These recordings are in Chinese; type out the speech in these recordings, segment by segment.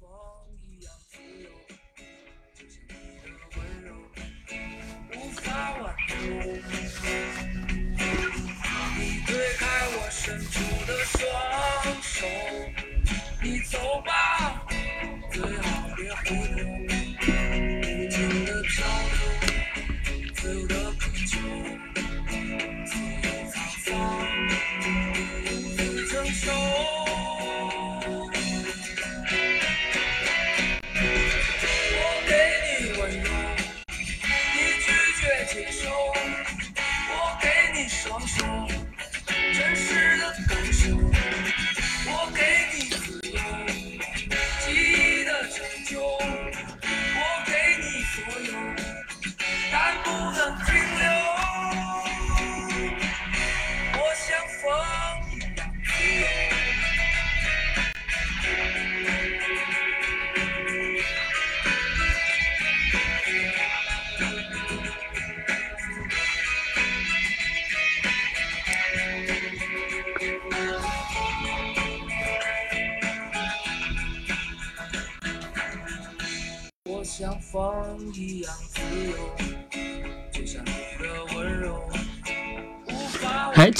风一样自由就像你的温柔无法挽留。你推开我伸出的双手。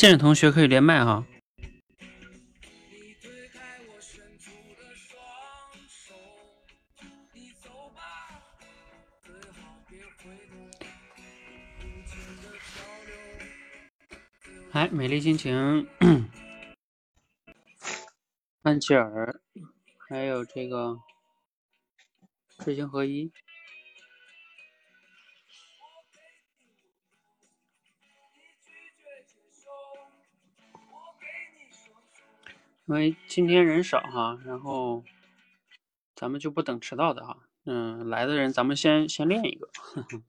法哎，进来同学可以连麦哈。你推开我伸出的双手，你走吧，最好别回头。无尽的漂流，哎，美丽心情，安琪儿，还有这个知行合一。因为今天人少哈，然后咱们就不等迟到的哈。嗯，来的人咱们先先练一个，呵 呵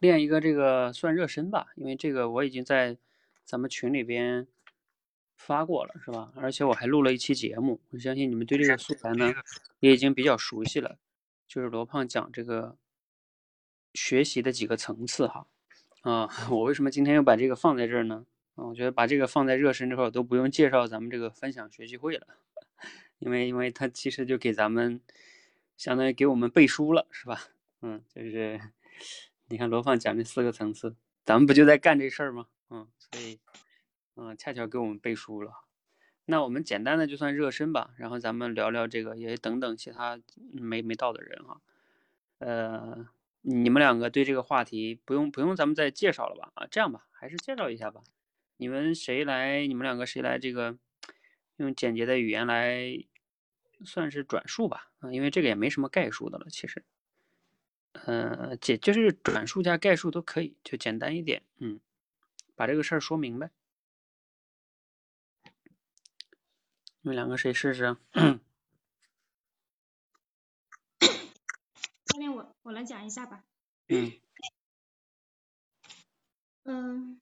练一个这个算热身吧，因为这个我已经在咱们群里边发过了，是吧？而且我还录了一期节目，我相信你们对这个素材呢也已经比较熟悉了，就是罗胖讲这个学习的几个层次哈。啊，我为什么今天又把这个放在这儿呢？啊，我觉得把这个放在热身这块都不用介绍咱们这个分享学习会了，因为因为它其实就给咱们相当于给我们背书了，是吧？嗯，就是你看罗胖讲这四个层次，咱们不就在干这事儿吗？嗯，所以嗯，恰巧给我们背书了。那我们简单的就算热身吧，然后咱们聊聊这个，也等等其他没没到的人哈。呃，你们两个对这个话题不用不用咱们再介绍了吧？啊，这样吧，还是介绍一下吧。你们谁来？你们两个谁来？这个用简洁的语言来算是转述吧。啊，因为这个也没什么概述的了，其实。呃，简就是转述加概述都可以，就简单一点。嗯，把这个事儿说明白。你们两个谁试试啊？下面我我来讲一下吧。嗯嗯，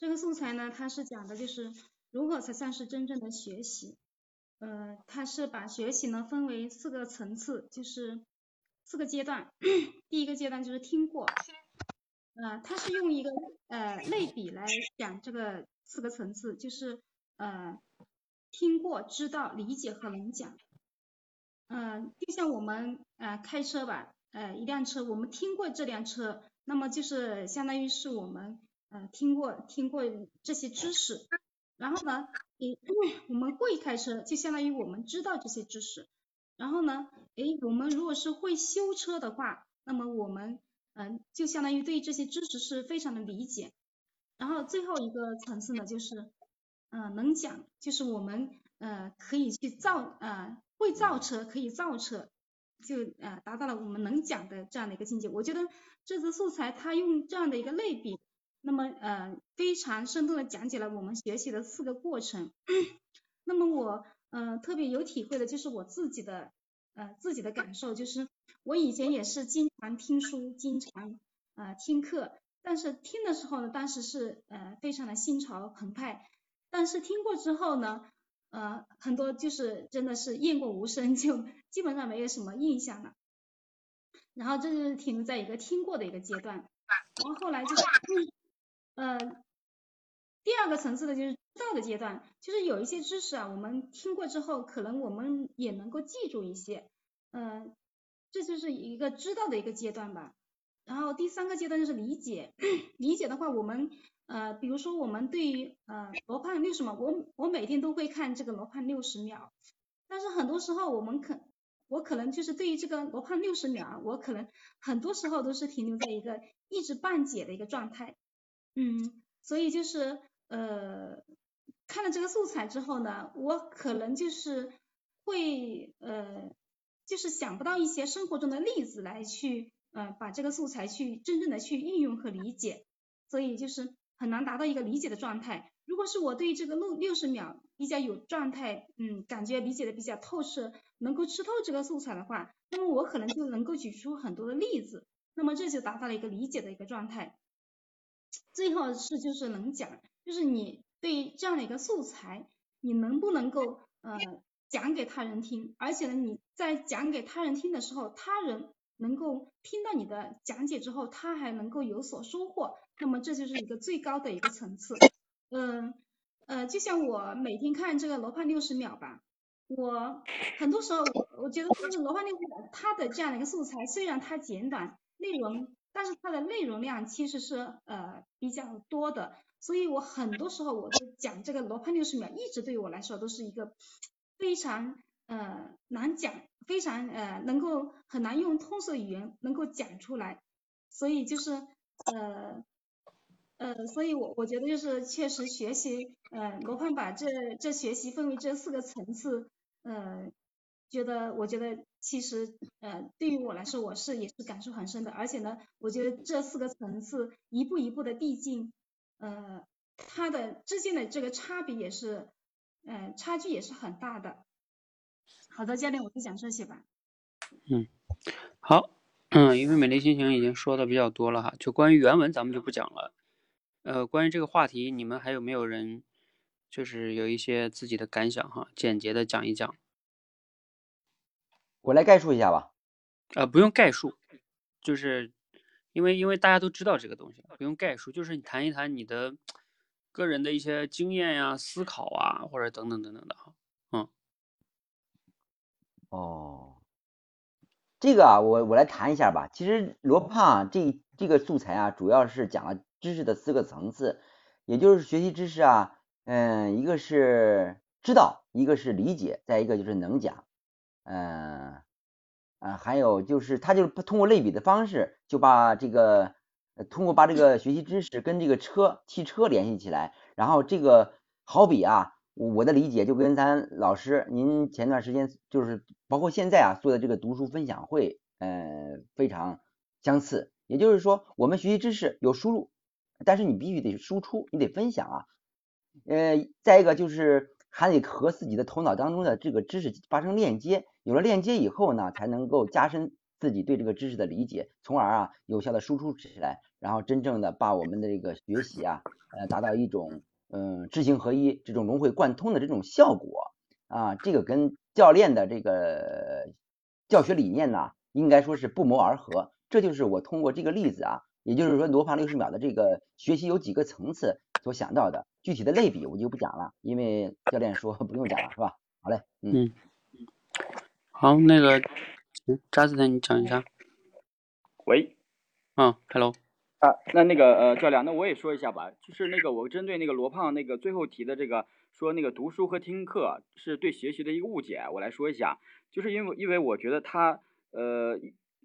这个素材呢，它是讲的就是如何才算是真正的学习。呃，它是把学习呢分为四个层次，就是四个阶段。第一个阶段就是听过，呃，它是用一个呃类比来讲这个四个层次，就是呃听过、知道、理解和能讲。嗯、就像我们呃开车吧，呃一辆车，我们听过这辆车，那么就是相当于是我们呃听过听过这些知识，然后呢，诶我们会开车，就相当于我们知道这些知识，然后呢，诶我们如果是会修车的话，那么我们嗯、就相当于对这些知识是非常的理解，然后最后一个层次呢就是嗯、呃能讲，就是我们呃可以去造呃会造车，可以造车，就呃达到了我们能讲的这样的一个境界。我觉得这次素材它用这样的一个类比，那么呃非常生动的讲解了我们学习的四个过程。那么我呃特别有体会的就是我自己的呃自己的感受，就是我以前也是经常听书，经常呃听课，但是听的时候呢，当时是呃非常的心潮澎湃，但是听过之后呢，呃很多就是真的是雁过无声，就 基本上没有什么印象了。然后这就是停留在一个听过的一个阶段，然后后来就是呃第二个层次的就是知道的阶段，就是有一些知识啊，我们听过之后，可能我们也能够记住一些，嗯、这就是一个知道的一个阶段吧。然后第三个阶段就是理解，理解的话，我们呃，比如说我们对于呃罗胖六十秒，我我每天都会看这个罗胖六十秒，但是很多时候我们可我可能就是对于这个罗胖六十秒，我可能很多时候都是停留在一个一知半解的一个状态，嗯，所以就是呃看了这个素材之后呢，我可能就是会呃就是想不到一些生活中的例子来去呃把这个素材去真正的去运用和理解，所以就是。很难达到一个理解的状态。如果是我对这个六六十秒比较有状态，嗯，感觉理解的比较透彻，能够吃透这个素材的话，那么我可能就能够举出很多的例子，那么这就达到了一个理解的一个状态。最后是就是能讲，就是你对这样的一个素材，你能不能够呃讲给他人听，而且呢你在讲给他人听的时候，他人能够听到你的讲解之后，他还能够有所收获。那么这就是一个最高的一个层次，嗯呃，就像我每天看这个罗盘六十秒吧，我很多时候我觉得就是罗盘六十秒它的这样的一个素材，虽然它简短，内容，但是它的内容量其实是呃比较多的，所以我很多时候我都讲这个罗盘六十秒，一直对于我来说都是一个非常呃难讲，非常呃能够很难用通俗语言能够讲出来，所以就是呃。呃，所以我我觉得就是确实学习，呃，罗胖把这这学习分为这四个层次，呃，觉得我觉得其实呃对于我来说我是也是感受很深的，而且呢，我觉得这四个层次一步一步的递进，呃，它的之间的这个差别也是，呃，差距也是很大的。好的，教练，我就讲这些吧。嗯，好，嗯，因为美丽心情已经说的比较多了哈，就关于原文咱们就不讲了。呃，关于这个话题，你们还有没有人就是有一些自己的感想哈？简洁的讲一讲。我来概述一下吧。呃，不用概述，就是因为因为大家都知道这个东西，不用概述，就是你谈一谈你的个人的一些经验呀、思考啊，或者等等等等的哈。嗯。哦，这个啊，我我来谈一下吧。其实罗胖这这个素材啊，主要是讲了。知识的四个层次，也就是学习知识啊，嗯，一个是知道，一个是理解，再一个就是能讲，嗯，啊，还有就是他就是通过类比的方式，就把这个通过把这个学习知识跟这个车汽车联系起来，然后这个好比啊，我的理解就跟咱老师您前段时间就是包括现在啊做的这个读书分享会，嗯，非常相似，也就是说我们学习知识有输入。但是你必须得输出，你得分享啊，呃，再一个就是还得和自己的头脑当中的这个知识发生链接，有了链接以后呢，才能够加深自己对这个知识的理解，从而啊有效的输出起来，然后真正的把我们的这个学习啊，呃，达到一种嗯知行合一、这种融会贯通的这种效果啊，这个跟教练的这个教学理念呢，应该说是不谋而合。这就是我通过这个例子啊。也就是说，罗盘六十秒的这个学习有几个层次所想到的，具体的类比我就不讲了，因为教练说不用讲了，是吧？好嘞，嗯，好，那个，扎斯特，你讲一下。喂，嗯，Hello，啊，那那个呃，教练，那我也说一下吧，就是那个我针对那个罗胖那个最后提的这个说那个读书和听课是对学习的一个误解，我来说一下，就是因为因为我觉得他呃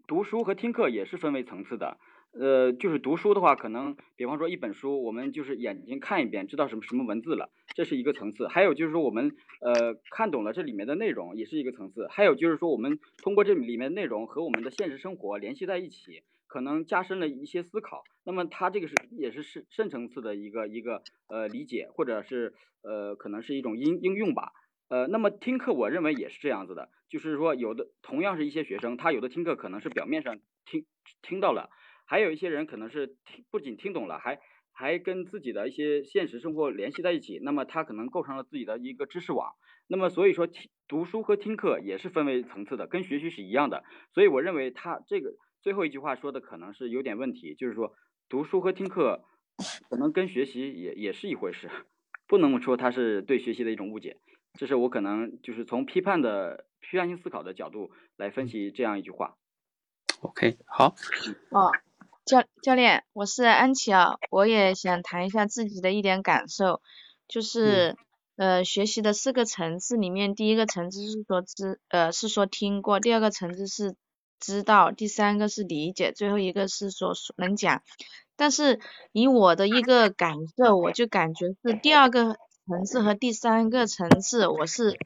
读书和听课也是分为层次的。呃，就是读书的话，可能比方说一本书，我们就是眼睛看一遍，知道什么什么文字了，这是一个层次。还有就是说，我们呃看懂了这里面的内容，也是一个层次。还有就是说，我们通过这里面内容和我们的现实生活联系在一起，可能加深了一些思考。那么它这个是也是深深层次的一个一个呃理解，或者是呃可能是一种应应用吧。呃，那么听课，我认为也是这样子的，就是说有的同样是一些学生，他有的听课可能是表面上听听到了。还有一些人可能是听不仅听懂了，还还跟自己的一些现实生活联系在一起，那么他可能构成了自己的一个知识网。那么所以说听读书和听课也是分为层次的，跟学习是一样的。所以我认为他这个最后一句话说的可能是有点问题，就是说读书和听课可能跟学习也也是一回事，不能说他是对学习的一种误解。这是我可能就是从批判的批判性思考的角度来分析这样一句话。OK，好。啊。教教练，我是安琪啊，我也想谈一下自己的一点感受，就是呃学习的四个层次里面，第一个层次是说知呃是说听过，第二个层次是知道，第三个是理解，最后一个是说能讲。但是以我的一个感受，我就感觉是第二个层次和第三个层次我是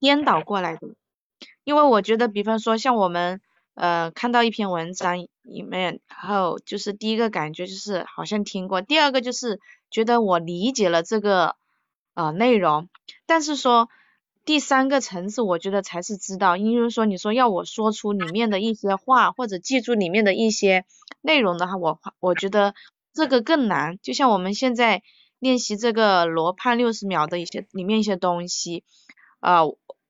颠倒过来的，因为我觉得，比方说像我们呃看到一篇文章里面，然后就是第一个感觉就是好像听过，第二个就是觉得我理解了这个呃内容，但是说第三个层次我觉得才是知道，因为说你说要我说出里面的一些话或者记住里面的一些。内容的话，我我觉得这个更难。就像我们现在练习这个罗盘六十秒的一些里面一些东西，啊，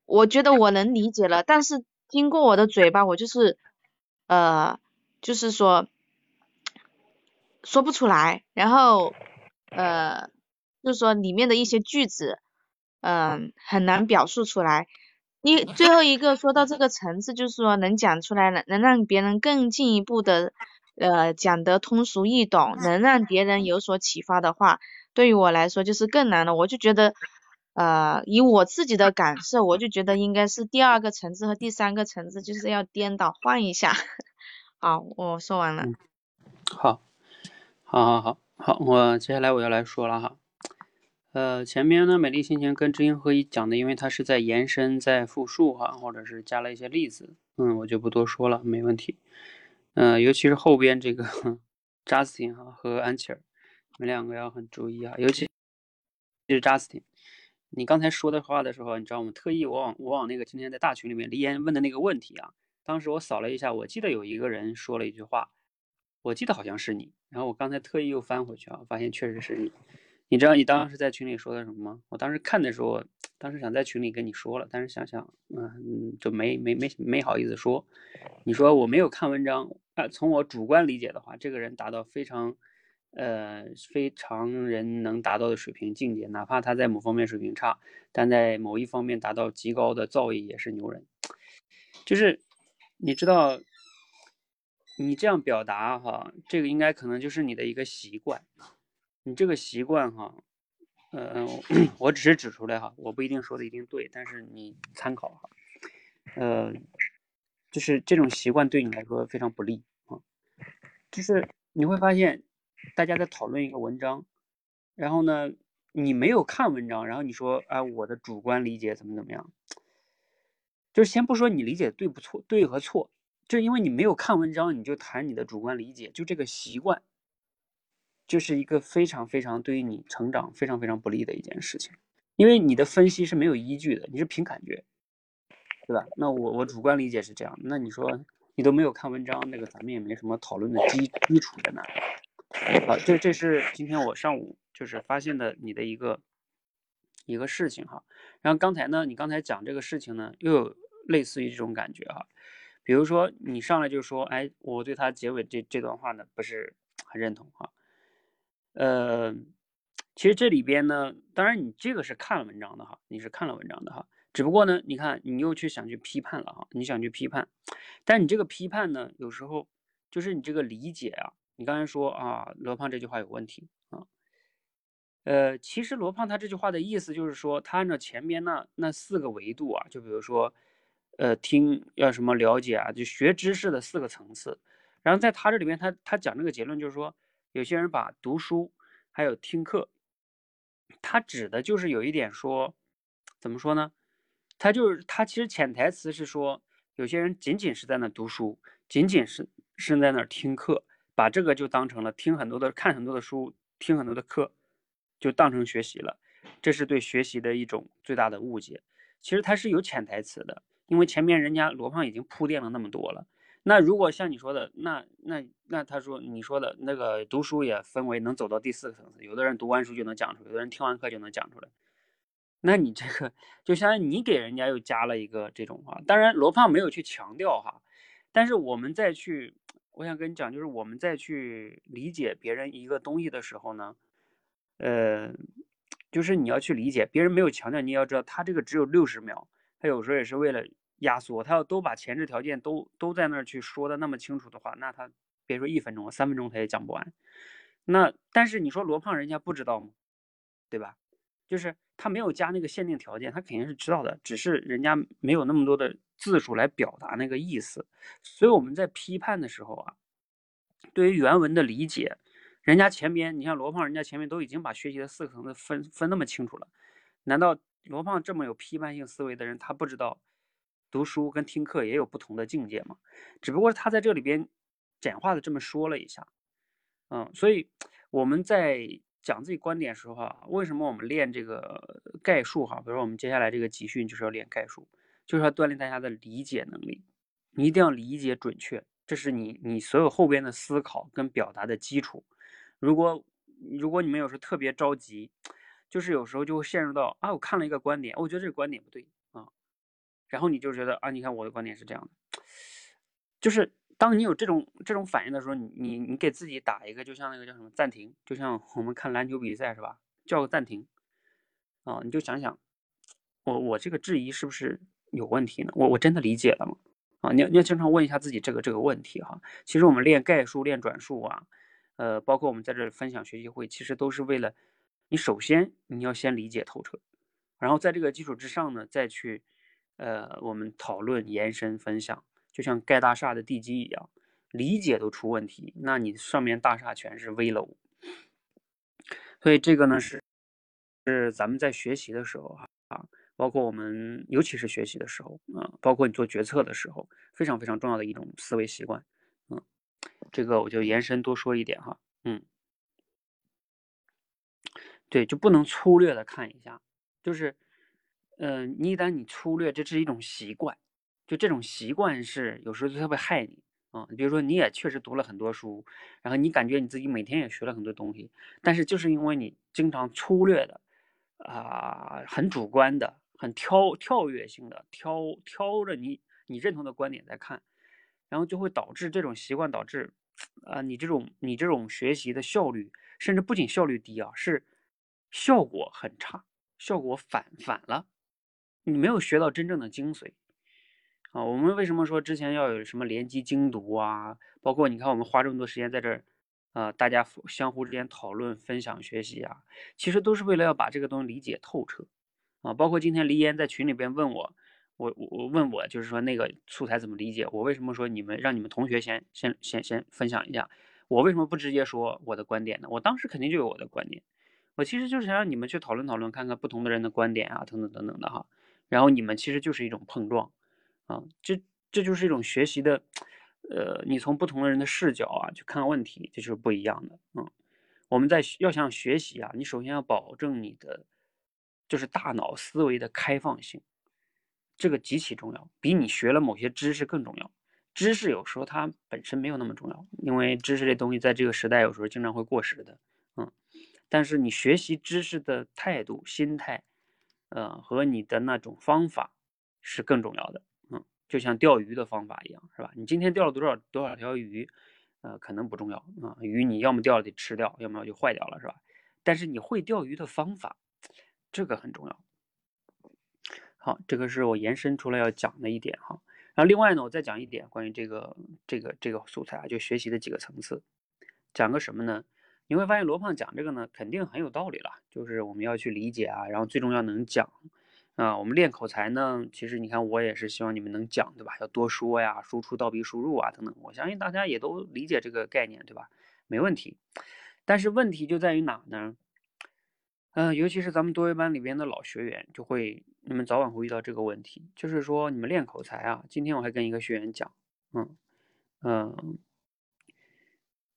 我觉得我能理解了，但是经过我的嘴巴，我就是呃，就是说说不出来。然后呃，就是说里面的一些句子，嗯，很难表述出来。你最后一个说到这个层次，就是说能讲出来，能能让别人更进一步的。呃，讲得通俗易懂，能让别人有所启发的话，对于我来说就是更难了。我就觉得，呃，以我自己的感受，我就觉得应该是第二个层次和第三个层次就是要颠倒换一下。好，我说完了。好，好，好，好，好，我接下来我要来说了哈。呃，前面呢，美丽心情跟知行合一讲的，因为它是在延伸，在复述哈，或者是加了一些例子，嗯，我就不多说了，没问题。嗯，尤其是后边这个 Justin 哈和安琪儿，你们两个要很注意啊，尤其是 Justin，你刚才说的话的时候，你知道我们特意我往我往那个今天在大群里面黎岩问的那个问题啊，当时我扫了一下，我记得有一个人说了一句话，我记得好像是你，然后我刚才特意又翻回去啊，发现确实是你。你知道你当时在群里说的什么吗？我当时看的时候，当时想在群里跟你说了，但是想想，嗯，就没没没没好意思说。你说我没有看文章。啊，从我主观理解的话，这个人达到非常，呃，非常人能达到的水平境界，哪怕他在某方面水平差，但在某一方面达到极高的造诣，也是牛人。就是你知道，你这样表达哈，这个应该可能就是你的一个习惯。你这个习惯哈，呃，我只是指出来哈，我不一定说的一定对，但是你参考哈，呃。就是这种习惯对你来说非常不利啊！就是你会发现，大家在讨论一个文章，然后呢，你没有看文章，然后你说啊，我的主观理解怎么怎么样？就是先不说你理解对不错，对和错，就因为你没有看文章，你就谈你的主观理解，就这个习惯，就是一个非常非常对于你成长非常非常不利的一件事情，因为你的分析是没有依据的，你是凭感觉。对吧？那我我主观理解是这样。那你说你都没有看文章，那个咱们也没什么讨论的基基础在那。好，这这是今天我上午就是发现的你的一个一个事情哈。然后刚才呢，你刚才讲这个事情呢，又有类似于这种感觉哈。比如说你上来就说，哎，我对他结尾这这段话呢不是很认同哈。呃，其实这里边呢，当然你这个是看了文章的哈，你是看了文章的哈。只不过呢，你看，你又去想去批判了哈，你想去批判，但你这个批判呢，有时候就是你这个理解啊，你刚才说啊，罗胖这句话有问题啊，呃，其实罗胖他这句话的意思就是说，他按照前面那那四个维度啊，就比如说，呃，听要什么了解啊，就学知识的四个层次，然后在他这里边，他他讲这个结论就是说，有些人把读书还有听课，他指的就是有一点说，怎么说呢？他就是他，其实潜台词是说，有些人仅仅是在那读书，仅仅是是在那听课，把这个就当成了听很多的、看很多的书、听很多的课，就当成学习了。这是对学习的一种最大的误解。其实它是有潜台词的，因为前面人家罗胖已经铺垫了那么多了。那如果像你说的，那那那他说你说的那个读书也分为能走到第四个层次，有的人读完书就能讲出来，有的人听完课就能讲出来。那你这个就相当于你给人家又加了一个这种话，当然罗胖没有去强调哈，但是我们再去，我想跟你讲，就是我们再去理解别人一个东西的时候呢，呃，就是你要去理解别人没有强调，你要知道他这个只有六十秒，他有时候也是为了压缩，他要都把前置条件都都在那儿去说的那么清楚的话，那他别说一分钟了，三分钟他也讲不完。那但是你说罗胖人家不知道吗？对吧？就是他没有加那个限定条件，他肯定是知道的，只是人家没有那么多的字数来表达那个意思。所以我们在批判的时候啊，对于原文的理解，人家前边你像罗胖，人家前面都已经把学习的四个层次分分那么清楚了，难道罗胖这么有批判性思维的人，他不知道读书跟听课也有不同的境界吗？只不过他在这里边简化的这么说了一下，嗯，所以我们在。讲自己观点时候啊，为什么我们练这个概述哈？比如说我们接下来这个集训就是要练概述，就是要锻炼大家的理解能力。你一定要理解准确，这是你你所有后边的思考跟表达的基础。如果如果你们有时候特别着急，就是有时候就会陷入到啊，我看了一个观点，我觉得这个观点不对啊，然后你就觉得啊，你看我的观点是这样的，就是。当你有这种这种反应的时候，你你你给自己打一个，就像那个叫什么暂停，就像我们看篮球比赛是吧？叫个暂停，啊，你就想想，我我这个质疑是不是有问题呢？我我真的理解了吗？啊，你要你要经常问一下自己这个这个问题哈。其实我们练概述、练转述啊，呃，包括我们在这分享学习会，其实都是为了你首先你要先理解透彻，然后在这个基础之上呢，再去呃我们讨论、延伸、分享。就像盖大厦的地基一样，理解都出问题，那你上面大厦全是危楼。所以这个呢是是咱们在学习的时候哈啊，包括我们尤其是学习的时候啊，包括你做决策的时候，非常非常重要的一种思维习惯。嗯，这个我就延伸多说一点哈。嗯，对，就不能粗略的看一下，就是嗯，你一旦你粗略，这是一种习惯。就这种习惯是有时候就特别害你啊！比如说你也确实读了很多书，然后你感觉你自己每天也学了很多东西，但是就是因为你经常粗略的啊，很主观的、很挑跳跃性的挑挑着你你认同的观点在看，然后就会导致这种习惯导致啊，你这种你这种学习的效率，甚至不仅效率低啊，是效果很差，效果反反了，你没有学到真正的精髓。啊，我们为什么说之前要有什么联机精读啊？包括你看，我们花这么多时间在这儿，呃，大家相互之间讨论、分享、学习啊，其实都是为了要把这个东西理解透彻啊。包括今天黎烟在群里边问我，我我问我就是说那个素材怎么理解？我为什么说你们让你们同学先先先先分享一下？我为什么不直接说我的观点呢？我当时肯定就有我的观点，我其实就是想让你们去讨论讨论，看看不同的人的观点啊，等等等等的哈。然后你们其实就是一种碰撞。啊，这这就是一种学习的，呃，你从不同的人的视角啊去看问题，这就是不一样的。嗯，我们在要想学习啊，你首先要保证你的就是大脑思维的开放性，这个极其重要，比你学了某些知识更重要。知识有时候它本身没有那么重要，因为知识这东西在这个时代有时候经常会过时的。但是你学习知识的态度、心态，呃，和你的那种方法是更重要的。嗯就像钓鱼的方法一样，是吧？你今天钓了多少多少条鱼，呃，可能不重要啊。鱼你要么钓了得吃掉，要么就坏掉了，是吧？但是你会钓鱼的方法，这个很重要。好，这个是我延伸出来要讲的一点哈。然后另外呢，我再讲一点关于这个这个这个素材啊，就学习的几个层次。讲个什么呢？你会发现罗胖讲这个呢，肯定很有道理了，就是我们要去理解啊，然后最重要能讲。啊，我们练口才呢，其实你看，我也是希望你们能讲，对吧？要多说呀，输出倒逼输入啊，等等。我相信大家也都理解这个概念，对吧？没问题。但是问题就在于哪呢？嗯，尤其是咱们多维班里边的老学员，就会你们早晚会遇到这个问题，就是说你们练口才啊。今天我还跟一个学员讲，嗯嗯，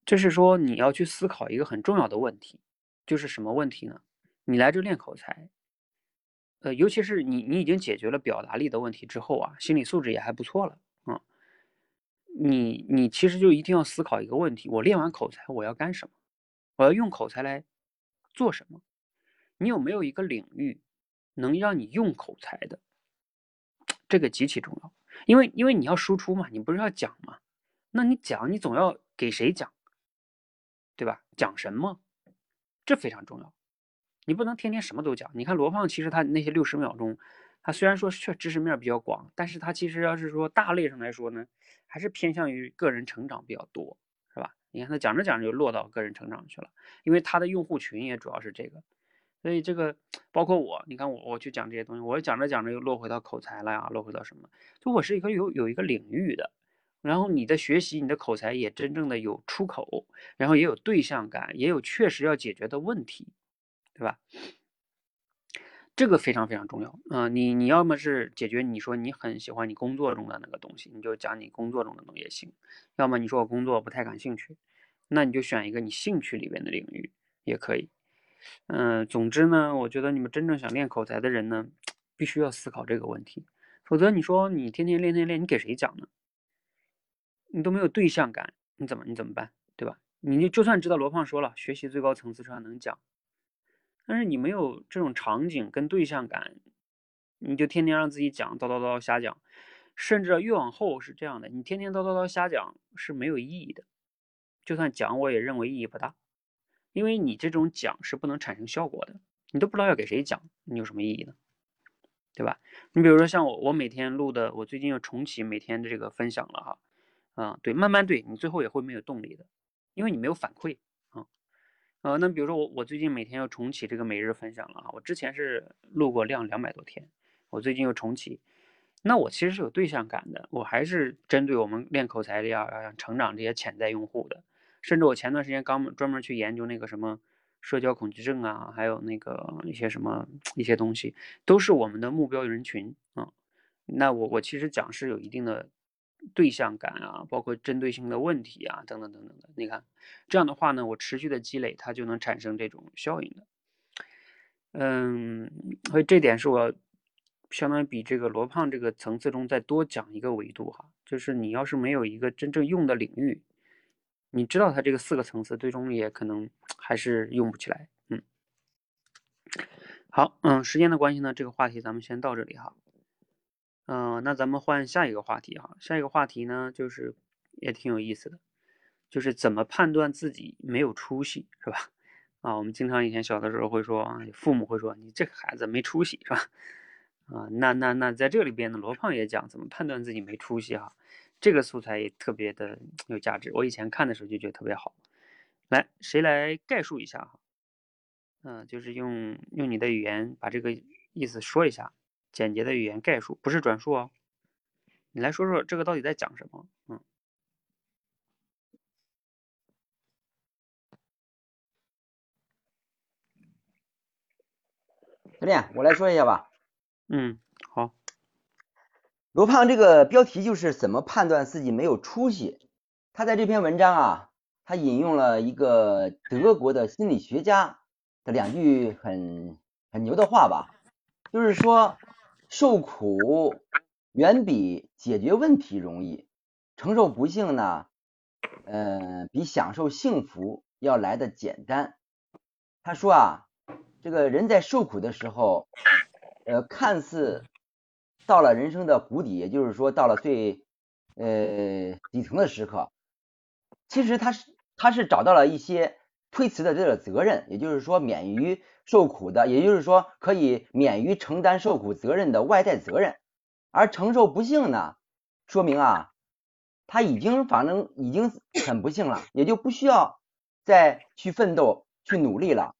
就是说你要去思考一个很重要的问题，就是什么问题呢？你来这练口才。呃，尤其是你，你已经解决了表达力的问题之后啊，心理素质也还不错了啊。你你其实就一定要思考一个问题：我练完口才，我要干什么？我要用口才来做什么？你有没有一个领域能让你用口才的？这个极其重要，因为因为你要输出嘛，你不是要讲嘛？那你讲，你总要给谁讲，对吧？讲什么？这非常重要。你不能天天什么都讲。你看罗胖，其实他那些六十秒钟，他虽然说确知识面比较广，但是他其实要是说大类上来说呢，还是偏向于个人成长比较多，是吧？你看他讲着讲着就落到个人成长去了，因为他的用户群也主要是这个，所以这个包括我，你看我我去讲这些东西，我讲着讲着又落回到口才了呀，落回到什么？就我是一个有有一个领域的，然后你的学习，你的口才也真正的有出口，然后也有对象感，也有确实要解决的问题，对吧？这个非常非常重要啊！你你要么是解决你说你很喜欢你工作中的那个东西，你就讲你工作中的东西也行；要么你说我工作不太感兴趣，那你就选一个你兴趣里边的领域也可以。嗯，总之呢，我觉得你们真正想练口才的人呢，必须要思考这个问题，否则你说你天天练天练，你给谁讲呢？你都没有对象感，你怎么你怎么办？对吧？你就就算知道罗胖说了，学习最高层次上能讲。但是你没有这种场景跟对象感，你就天天让自己讲叨叨叨瞎讲，甚至越往后是这样的，你天天叨叨叨瞎讲是没有意义的，就算讲我也认为意义不大，因为你这种讲是不能产生效果的，你都不知道要给谁讲，你有什么意义呢？对吧？你比如说像我，我每天录的，我最近又重启每天的这个分享了哈，啊，对，慢慢对你最后也会没有动力的，因为你没有反馈。呃，那比如说我我最近每天要重启这个每日分享了啊，我之前是录过量两百多天，我最近又重启，那我其实是有对象感的，我还是针对我们练口才的要要成长这些潜在用户的，甚至我前段时间刚专门去研究那个什么社交恐惧症啊，还有那个一些什么一些东西，都是我们的目标人群啊，那我我其实讲是有一定的。对象感啊，包括针对性的问题啊，等等等等的。你看，这样的话呢，我持续的积累，它就能产生这种效应的。嗯，所以这点是我相当于比这个罗胖这个层次中再多讲一个维度哈，就是你要是没有一个真正用的领域，你知道它这个四个层次，最终也可能还是用不起来。嗯，好，嗯，时间的关系呢，这个话题咱们先到这里哈。嗯，那咱们换下一个话题哈。下一个话题呢，就是也挺有意思的，就是怎么判断自己没有出息，是吧？啊，我们经常以前小的时候会说啊，父母会说你这个孩子没出息，是吧？啊，那那那在这里边呢，罗胖也讲怎么判断自己没出息哈。这个素材也特别的有价值，我以前看的时候就觉得特别好。来，谁来概述一下哈？嗯，就是用用你的语言把这个意思说一下。简洁的语言概述，不是转述哦。你来说说这个到底在讲什么？嗯，教练，我来说一下吧。嗯，好。罗胖这个标题就是怎么判断自己没有出息。他在这篇文章啊，他引用了一个德国的心理学家的两句很很牛的话吧，就是说。受苦远比解决问题容易，承受不幸呢，嗯，比享受幸福要来的简单。他说啊，这个人在受苦的时候，呃，看似到了人生的谷底，也就是说到了最呃底层的时刻，其实他是他是找到了一些推辞的这个责任，也就是说免于。受苦的，也就是说可以免于承担受苦责任的外在责任，而承受不幸呢，说明啊，他已经反正已经很不幸了，也就不需要再去奋斗去努力了。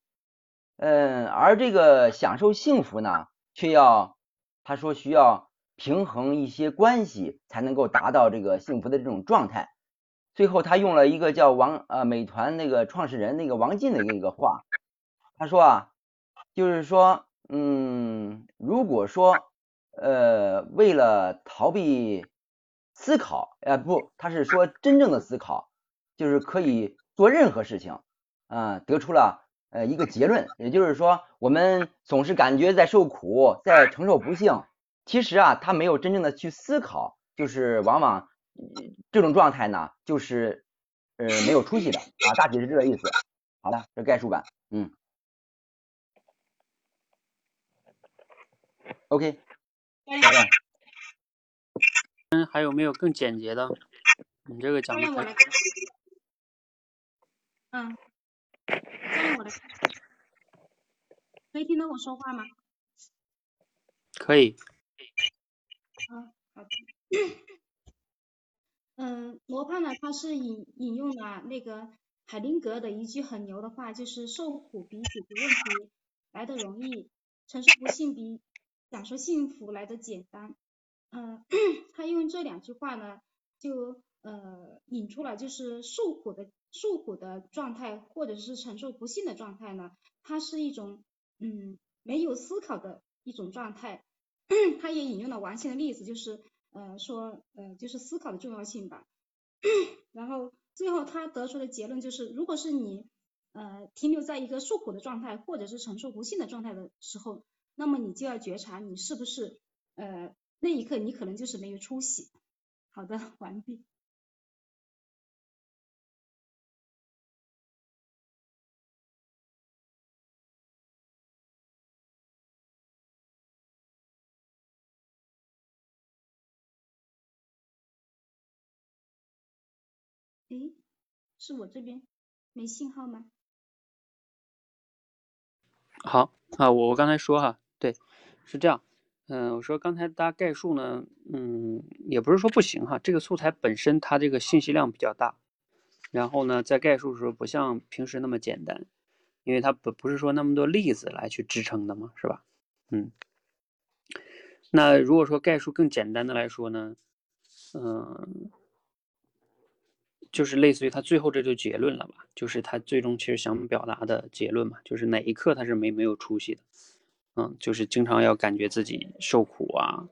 嗯，而这个享受幸福呢，却要他说需要平衡一些关系才能够达到这个幸福的这种状态。最后他用了一个叫王呃美团那个创始人那个王进的一个话，他说啊。就是说，嗯，如果说，呃，为了逃避思考，呃，不，他是说真正的思考，就是可以做任何事情，啊，得出了呃一个结论，也就是说，我们总是感觉在受苦，在承受不幸，其实啊，他没有真正的去思考，就是往往这种状态呢，就是呃没有出息的啊，大体是这个意思。好了，这概述版，嗯。OK，嗯，还有没有更简洁的？你这个讲的太……嗯，我的，可以听到我说话吗？可以。啊，好的。嗯，罗胖呢，他是引引用了那个海灵格的一句很牛的话，就是受苦比解决问题来的容易，承受不幸比享受幸福来的简单。嗯，他用这两句话呢，就呃引出了就是受苦的受苦的状态，或者是承受不幸的状态呢，它是一种嗯没有思考的一种状态。他也引用了王鑫的例子，就是呃说呃就是思考的重要性吧。然后最后他得出的结论就是，如果是你呃停留在一个受苦的状态，或者是承受不幸的状态的时候，那么你就要觉察你是不是呃那一刻你可能就是没有出息。好的，完毕。诶，是我这边没信号吗？好啊，我我刚才说哈，是这样，嗯，我说刚才大家概述呢，嗯，也不是说不行哈，这个素材本身它这个信息量比较大，然后呢，在概述的时候不像平时那么简单，因为它不不是说那么多例子来去支撑的嘛，是吧？嗯，那如果说概述更简单的来说呢，嗯。就是类似于他最后这就结论了吧，就是他最终其实想表达的结论嘛，就是哪一刻他是没没有出息的，嗯，就是经常要感觉自己受苦啊，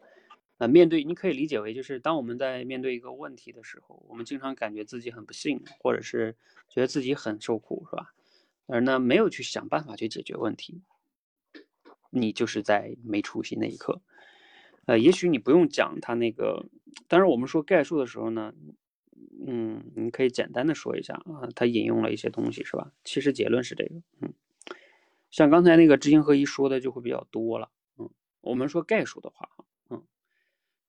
呃，面对你可以理解为就是当我们在面对一个问题的时候，我们经常感觉自己很不幸，或者是觉得自己很受苦，是吧？而呢没有去想办法去解决问题，你就是在没出息那一刻，呃，也许你不用讲他那个，当然我们说概述的时候呢。嗯，你可以简单的说一下啊，他引用了一些东西是吧？其实结论是这个，嗯，像刚才那个知行合一说的就会比较多了，嗯，我们说概述的话，嗯，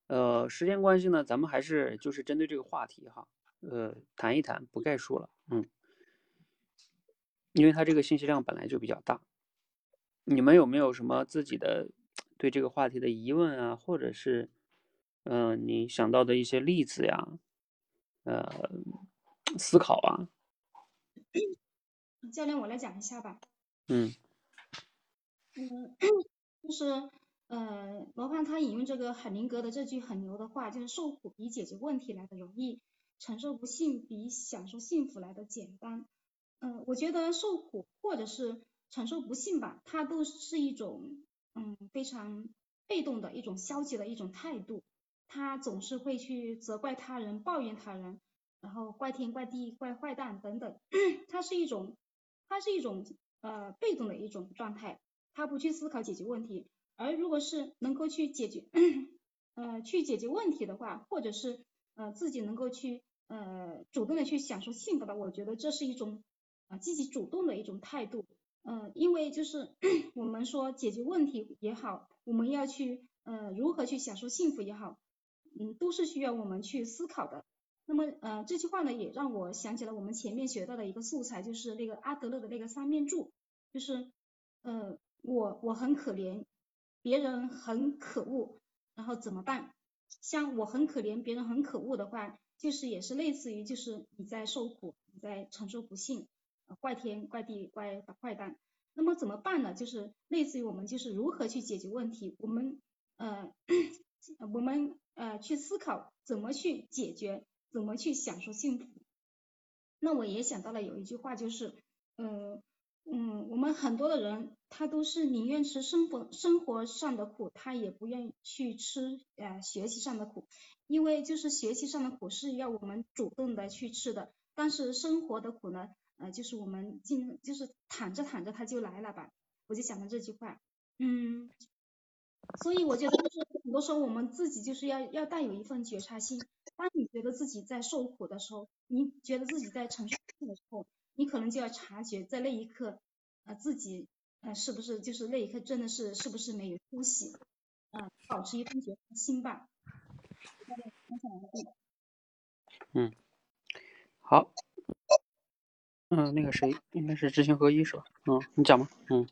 呃，时间关系呢，咱们还是就是针对这个话题哈，呃，谈一谈，不概述了，嗯，因为它这个信息量本来就比较大，你们有没有什么自己的对这个话题的疑问啊，或者是，嗯，你想到的一些例子呀？呃，思考啊，教练，我来讲一下吧。嗯，嗯，就是呃，罗胖他引用这个海灵格的这句很牛的话，就是受苦比解决问题来的容易，承受不幸比享受幸福来的简单。嗯，我觉得受苦或者是承受不幸吧，它都是一种嗯非常被动的一种消极的一种态度。他总是会去责怪他人、抱怨他人，然后怪天怪地、怪坏蛋等等。它是一种，它是一种呃被动的一种状态，他不去思考解决问题。而如果是能够去解决，呃去解决问题的话，或者是呃自己能够去呃主动的去享受幸福的，我觉得这是一种啊积极主动的一种态度。嗯，因为就是 我们说解决问题也好，我们要去呃如何去享受幸福也好。嗯，都是需要我们去思考的。那么，呃，这句话呢，也让我想起了我们前面学到的一个素材，就是那个阿德勒的那个三面柱，就是，呃，我我很可怜，别人很可恶，然后怎么办？像我很可怜，别人很可恶的话，就是也是类似于就是你在受苦，你在承受不幸，怪天怪地怪坏蛋。那么怎么办呢？就是类似于我们就是如何去解决问题？我们，呃，我们。呃，去思考怎么去解决，怎么去享受幸福。那我也想到了有一句话，就是，嗯嗯，我们很多的人他都是宁愿吃生活生活上的苦，他也不愿意去吃呃学习上的苦，因为就是学习上的苦是要我们主动的去吃的，但是生活的苦呢，呃，就是我们进就是躺着躺着它就来了吧。我就想到这句话，嗯。所以我觉得就是很多时候我们自己就是要要带有一份觉察心。当你觉得自己在受苦的时候，你觉得自己在承受的时候，你可能就要察觉在那一刻啊自己啊是不是就是那一刻真的是是不是没有呼吸啊，保持一份觉察心吧。嗯，好，嗯，那个谁应该是知行合一是吧？嗯，你讲吧，嗯。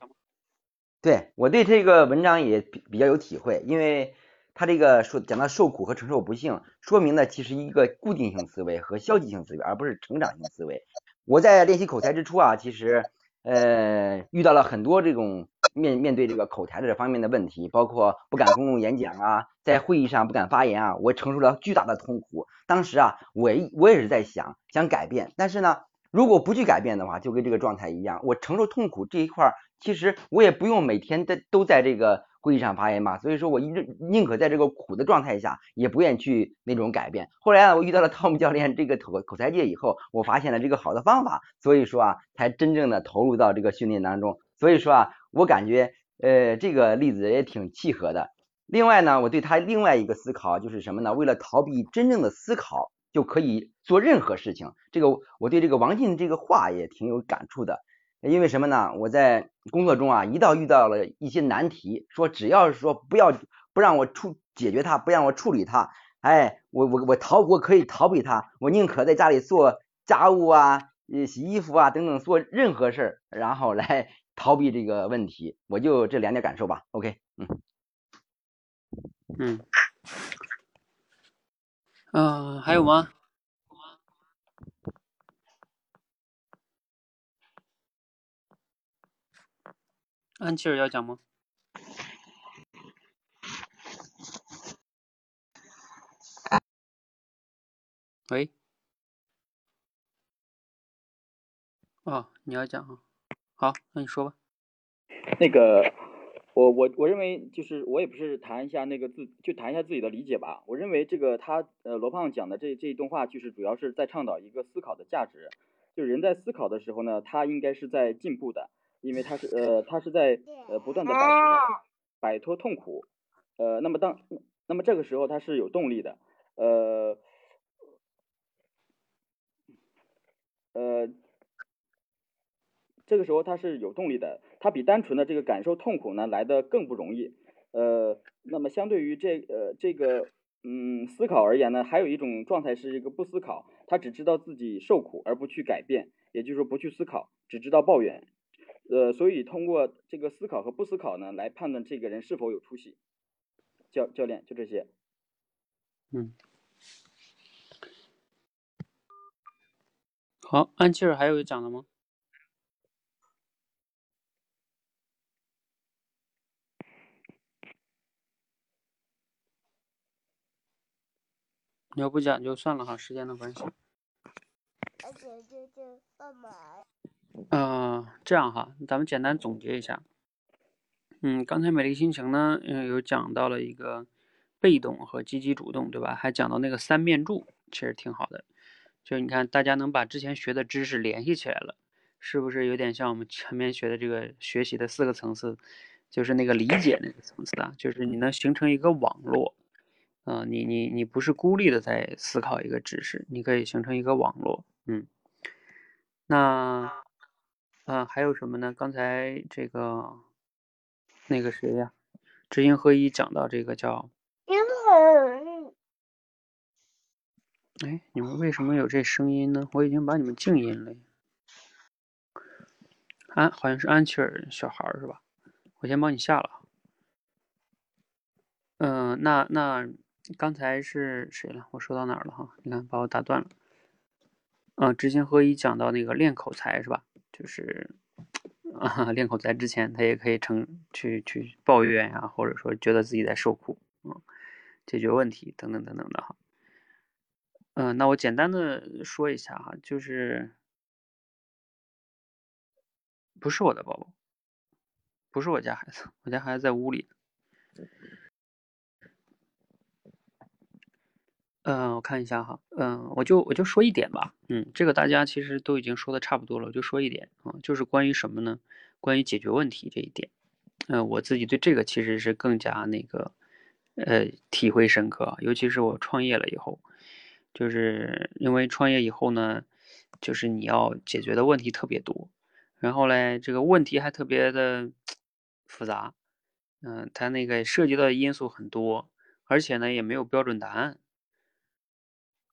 对我对这个文章也比比较有体会，因为他这个说讲到受苦和承受不幸，说明呢其实一个固定性思维和消极性思维，而不是成长性思维。我在练习口才之初啊，其实呃遇到了很多这种面面对这个口才的这方面的问题，包括不敢公共演讲啊，在会议上不敢发言啊，我承受了巨大的痛苦。当时啊，我我也是在想想改变，但是呢，如果不去改变的话，就跟这个状态一样，我承受痛苦这一块儿，其实我也不用每天在都在这个。会议上发言嘛，所以说我一直宁可在这个苦的状态下，也不愿意去那种改变。后来啊，我遇到了汤姆教练这个口口才界以后，我发现了这个好的方法，所以说啊，才真正的投入到这个训练当中。所以说啊，我感觉呃这个例子也挺契合的。另外呢，我对他另外一个思考就是什么呢？为了逃避真正的思考，就可以做任何事情。这个我对这个王进这个话也挺有感触的。因为什么呢？我在工作中啊，一到遇到了一些难题，说只要是说不要不让我处解决它，不让我处理它，哎，我我我逃我可以逃避它，我宁可在家里做家务啊，洗衣服啊等等，做任何事儿，然后来 逃避这个问题。我就这两点感受吧。OK，嗯嗯嗯，还有吗？安琪儿要讲吗？喂，哦，你要讲啊？好，那你说吧。那个，我我我认为就是我也不是谈一下那个自，就谈一下自己的理解吧。我认为这个他呃罗胖讲的这这一段话，就是主要是在倡导一个思考的价值。就人在思考的时候呢，他应该是在进步的。因为他是呃，他是在呃不断的摆脱摆脱痛苦，呃，那么当那么这个时候他是有动力的，呃呃，这个时候他是有动力的，他比单纯的这个感受痛苦呢来的更不容易，呃，那么相对于这呃这个嗯思考而言呢，还有一种状态是一个不思考，他只知道自己受苦而不去改变，也就是说不去思考，只知道抱怨。呃，所以通过这个思考和不思考呢，来判断这个人是否有出息。教教练就这些。嗯。好，安琪儿还有讲的吗？你要不讲就算了哈，时间的关系。而且就就干嘛？嗯，这样哈，咱们简单总结一下。嗯，刚才美丽心情呢，嗯，有讲到了一个被动和积极主动，对吧？还讲到那个三面柱，其实挺好的。就你看，大家能把之前学的知识联系起来了，是不是有点像我们前面学的这个学习的四个层次，就是那个理解那个层次啊？就是你能形成一个网络，嗯，你你你不是孤立的在思考一个知识，你可以形成一个网络，嗯，那。啊，还有什么呢？刚才这个那个谁呀，知行合一讲到这个叫，哎，你们为什么有这声音呢？我已经把你们静音了。安，好像是安琪儿小孩是吧？我先帮你下了。嗯，那那刚才是谁了？我说到哪儿了哈？你看把我打断了。嗯，知行合一讲到那个练口才是吧？就是啊，练口才之前，他也可以成去去抱怨呀，或者说觉得自己在受苦，嗯，解决问题等等等等的哈。嗯，那我简单的说一下哈，就是不是我的宝宝，不是我家孩子，我家孩子在屋里。嗯，我看一下哈，嗯，我就我就说一点吧，嗯，这个大家其实都已经说的差不多了，我就说一点啊，就是关于什么呢？关于解决问题这一点，嗯，我自己对这个其实是更加那个，呃，体会深刻，尤其是我创业了以后，就是因为创业以后呢，就是你要解决的问题特别多，然后嘞，这个问题还特别的复杂，嗯，它那个涉及到的因素很多，而且呢，也没有标准答案。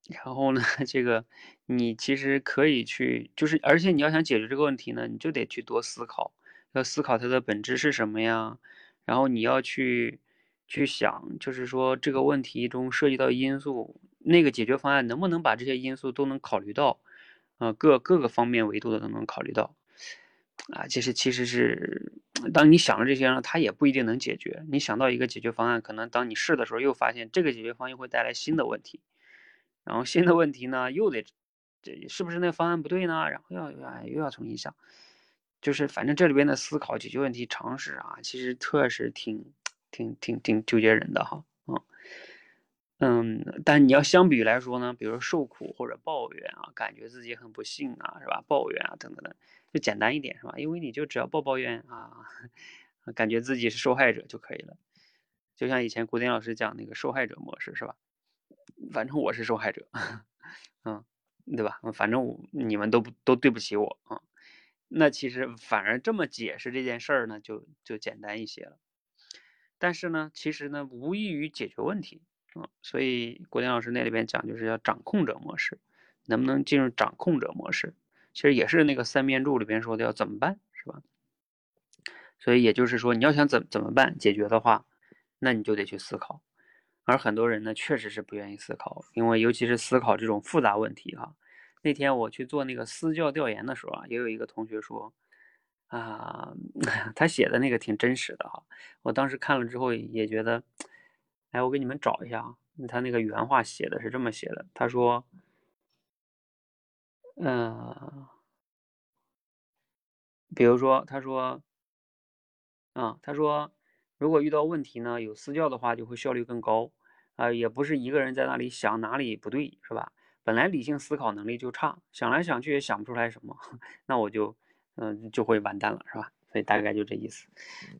然后呢，这个你其实可以去，就是而且你要想解决这个问题呢，你就得去多思考，要思考它的本质是什么呀？然后你要去去想，就是说这个问题中涉及到因素，那个解决方案能不能把这些因素都能考虑到，呃，各各个方面维度的都能考虑到，啊，其实其实是，当你想了这些呢，它也不一定能解决。你想到一个解决方案，可能当你试的时候，又发现这个解决方案又会带来新的问题，然后新的问题呢，又得，这是不是那方案不对呢？然后要又又要重新想，就是反正这里边的思考、解决问题、尝试啊，其实确实挺。挺挺挺纠结人的哈，嗯嗯，但你要相比来说呢，比如说受苦或者抱怨啊，感觉自己很不幸啊，是吧？抱怨啊，等等等，就简单一点是吧？因为你就只要抱抱怨啊，感觉自己是受害者就可以了。就像以前古典老师讲那个受害者模式是吧？反正我是受害者，嗯，对吧？反正你们都不都对不起我啊。那其实反而这么解释这件事儿呢，就就简单一些了。但是呢，其实呢，无异于解决问题啊，所以国典老师那里边讲，就是要掌控者模式，能不能进入掌控者模式？其实也是那个三面柱里边说的要怎么办，是吧？所以也就是说，你要想怎怎么办解决的话，那你就得去思考。而很多人呢，确实是不愿意思考，因为尤其是思考这种复杂问题哈。那天我去做那个私教调研的时候啊，也有一个同学说。啊，他写的那个挺真实的哈，我当时看了之后也觉得，哎，我给你们找一下啊，他那个原话写的是这么写的，他说，嗯，比如说他说，啊，他说，如果遇到问题呢，有私教的话就会效率更高，啊，也不是一个人在那里想哪里不对是吧？本来理性思考能力就差，想来想去也想不出来什么，那我就。嗯，就会完蛋了，是吧？所以大概就这意思。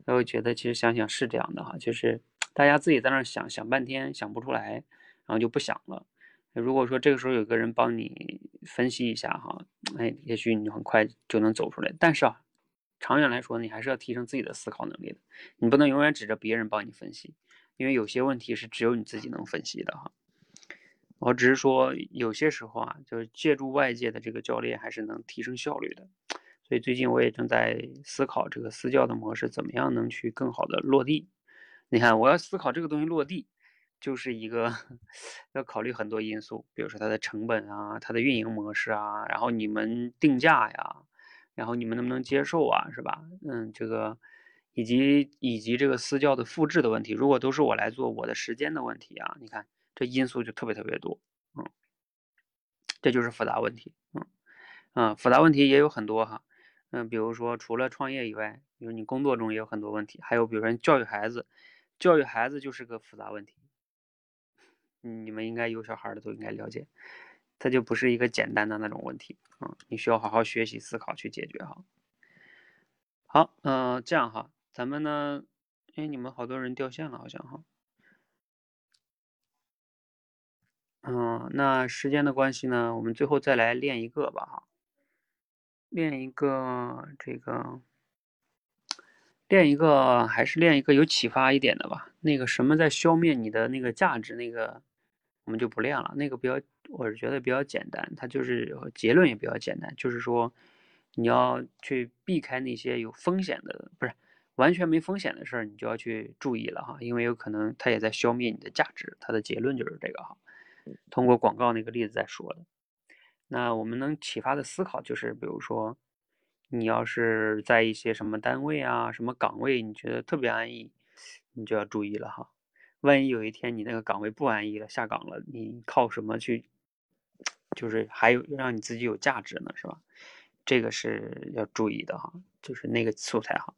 那我觉得其实想想是这样的哈，就是大家自己在那想想半天想不出来，然后就不想了。如果说这个时候有个人帮你分析一下哈，哎，也许你很快就能走出来。但是啊，长远来说，你还是要提升自己的思考能力的。你不能永远指着别人帮你分析，因为有些问题是只有你自己能分析的哈。我只是说有些时候啊，就是借助外界的这个教练，还是能提升效率的。所以最近我也正在思考这个私教的模式怎么样能去更好的落地。你看，我要思考这个东西落地，就是一个要考虑很多因素，比如说它的成本啊，它的运营模式啊，然后你们定价呀，然后你们能不能接受啊，是吧？嗯，这个以及以及这个私教的复制的问题，如果都是我来做，我的时间的问题啊，你看这因素就特别特别多，嗯，这就是复杂问题，嗯，啊，复杂问题也有很多哈。嗯，比如说除了创业以外，比如你工作中也有很多问题，还有比如说教育孩子，教育孩子就是个复杂问题。你们应该有小孩的都应该了解，它就不是一个简单的那种问题啊，你需要好好学习思考去解决哈。好，嗯，这样哈，咱们呢，哎，你们好多人掉线了好像哈。嗯，那时间的关系呢，我们最后再来练一个吧哈。练一个这个，练一个还是练一个有启发一点的吧。那个什么在消灭你的那个价值，那个我们就不练了。那个比较，我是觉得比较简单，它就是结论也比较简单，就是说你要去避开那些有风险的，不是完全没风险的事儿，你就要去注意了哈，因为有可能它也在消灭你的价值。它的结论就是这个哈，通过广告那个例子在说的。那我们能启发的思考就是，比如说，你要是在一些什么单位啊、什么岗位，你觉得特别安逸，你就要注意了哈。万一有一天你那个岗位不安逸了，下岗了，你靠什么去，就是还有让你自己有价值呢，是吧？这个是要注意的哈。就是那个素材哈。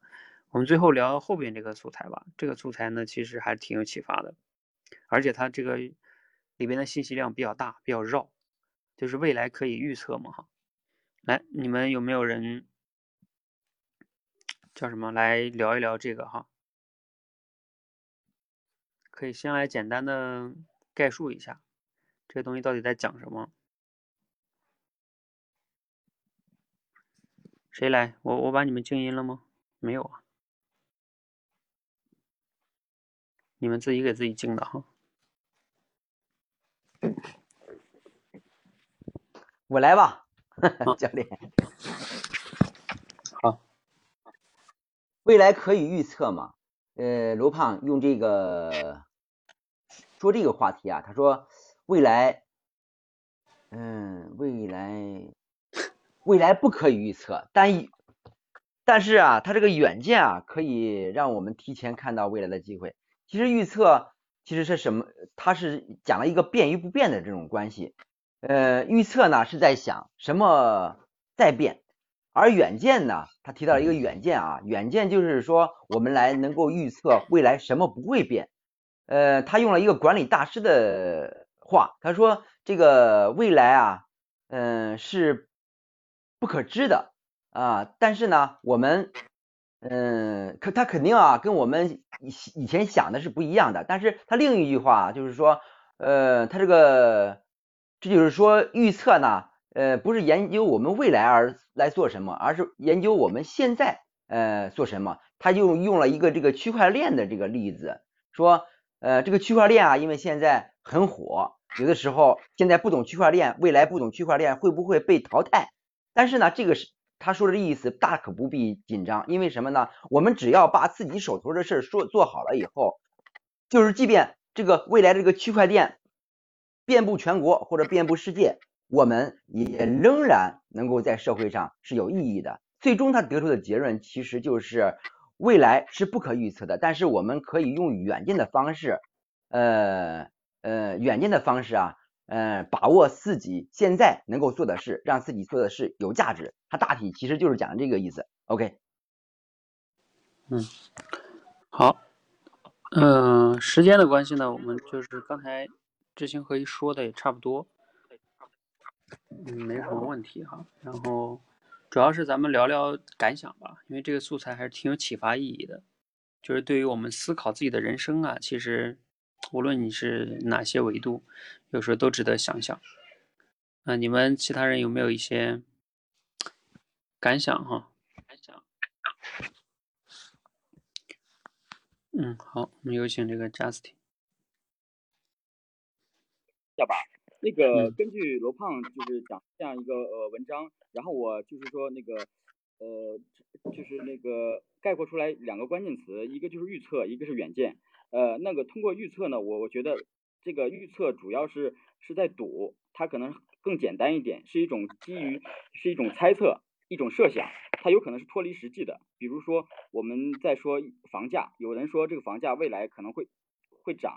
我们最后聊后边这个素材吧。这个素材呢，其实还挺有启发的，而且它这个里边的信息量比较大，比较绕。就是未来可以预测嘛哈，来，你们有没有人叫什么来聊一聊这个哈？可以先来简单的概述一下，这个东西到底在讲什么？谁来？我我把你们静音了吗？没有啊，你们自己给自己静的哈。我来吧，教练。好，未来可以预测吗？呃，罗胖用这个说这个话题啊，他说未来，嗯，未来未来不可以预测，但但是啊，他这个远见啊，可以让我们提前看到未来的机会。其实预测其实是什么？他是讲了一个变与不变的这种关系。呃，预测呢是在想什么在变，而远见呢，他提到了一个远见啊，远见就是说我们来能够预测未来什么不会变。呃，他用了一个管理大师的话，他说这个未来啊，嗯，是不可知的啊，但是呢，我们嗯，可他肯定啊，跟我们以以前想的是不一样的。但是他另一句话就是说，呃，他这个。这就是说，预测呢，呃，不是研究我们未来而来做什么，而是研究我们现在呃做什么。他就用了一个这个区块链的这个例子，说，呃，这个区块链啊，因为现在很火，有的时候现在不懂区块链，未来不懂区块链会不会被淘汰？但是呢，这个是他说的意思，大可不必紧张，因为什么呢？我们只要把自己手头的事说做好了以后，就是即便这个未来这个区块链。遍布全国或者遍布世界，我们也仍然能够在社会上是有意义的。最终他得出的结论其实就是未来是不可预测的，但是我们可以用远见的方式，呃呃远见的方式啊，呃把握自己现在能够做的事，让自己做的事有价值。它大体其实就是讲这个意思。OK，嗯，好，嗯，时间的关系呢，我们就是刚才。知行合一说的也差不多，嗯，没什么问题哈。然后主要是咱们聊聊感想吧，因为这个素材还是挺有启发意义的，就是对于我们思考自己的人生啊，其实无论你是哪些维度，有时候都值得想想。那你们其他人有没有一些感想哈？感想。嗯，好，我们有请这个 Justin。下吧，那个根据罗胖就是讲这样一个呃文章，然后我就是说那个呃就是那个概括出来两个关键词，一个就是预测，一个是远见。呃，那个通过预测呢，我我觉得这个预测主要是是在赌，它可能更简单一点，是一种基于是一种猜测，一种设想，它有可能是脱离实际的。比如说我们在说房价，有人说这个房价未来可能会会涨。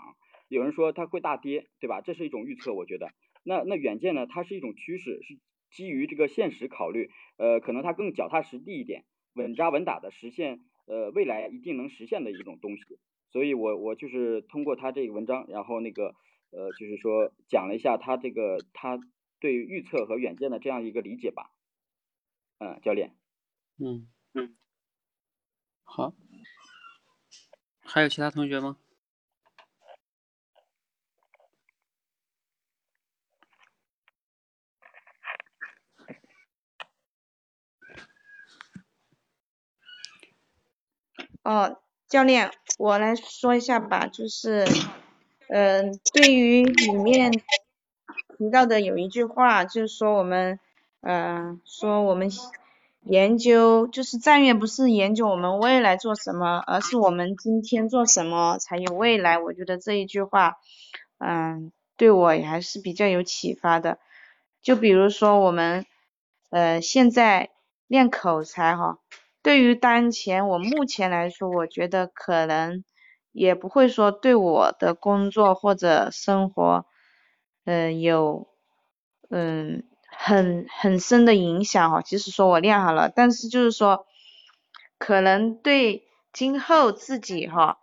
有人说它会大跌，对吧？这是一种预测，我觉得。那那远见呢？它是一种趋势，是基于这个现实考虑，呃，可能它更脚踏实地一点，稳扎稳打的实现，呃，未来一定能实现的一种东西。所以我我就是通过他这个文章，然后那个呃，就是说讲了一下他这个他对预测和远见的这样一个理解吧。嗯，教练。嗯嗯。好。还有其他同学吗？哦，教练，我来说一下吧，就是，嗯，对于里面提到的有一句话，就是说我们，嗯，说我们研究就是战略不是研究我们未来做什么，而是我们今天做什么才有未来。我觉得这一句话，嗯，对我还是比较有启发的。就比如说我们，呃，现在练口才哈。对于当前我目前来说，我觉得可能也不会说对我的工作或者生活，嗯，有嗯很很深的影响哈。即使说我练好了，但是就是说，可能对今后自己哈，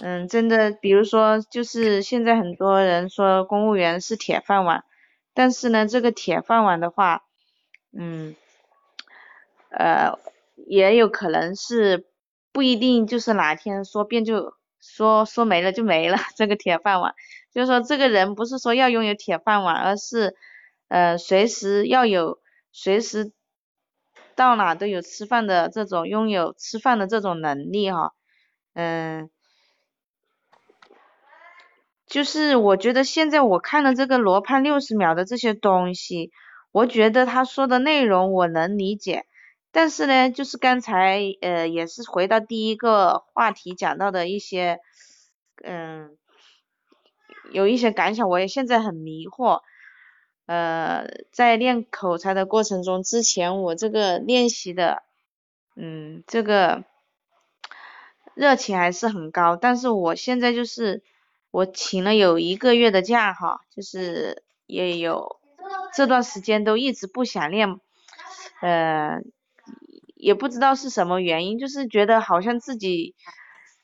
嗯，真的，比如说就是现在很多人说公务员是铁饭碗，但是呢，这个铁饭碗的话，嗯，呃。也有可能是不一定就是哪天说变就说说没了就没了这个铁饭碗，就是说这个人不是说要拥有铁饭碗，而是呃随时要有随时到哪都有吃饭的这种拥有吃饭的这种能力哈，嗯，就是我觉得现在我看了这个罗胖六十秒的这些东西，我觉得他说的内容我能理解。但是呢，就是刚才呃也是回到第一个话题讲到的一些，嗯，有一些感想，我也现在很迷惑。呃，在练口才的过程中，之前我这个练习的，嗯，这个热情还是很高，但是我现在就是我请了有一个月的假哈，就是也有这段时间都一直不想练，呃。也不知道是什么原因，就是觉得好像自己，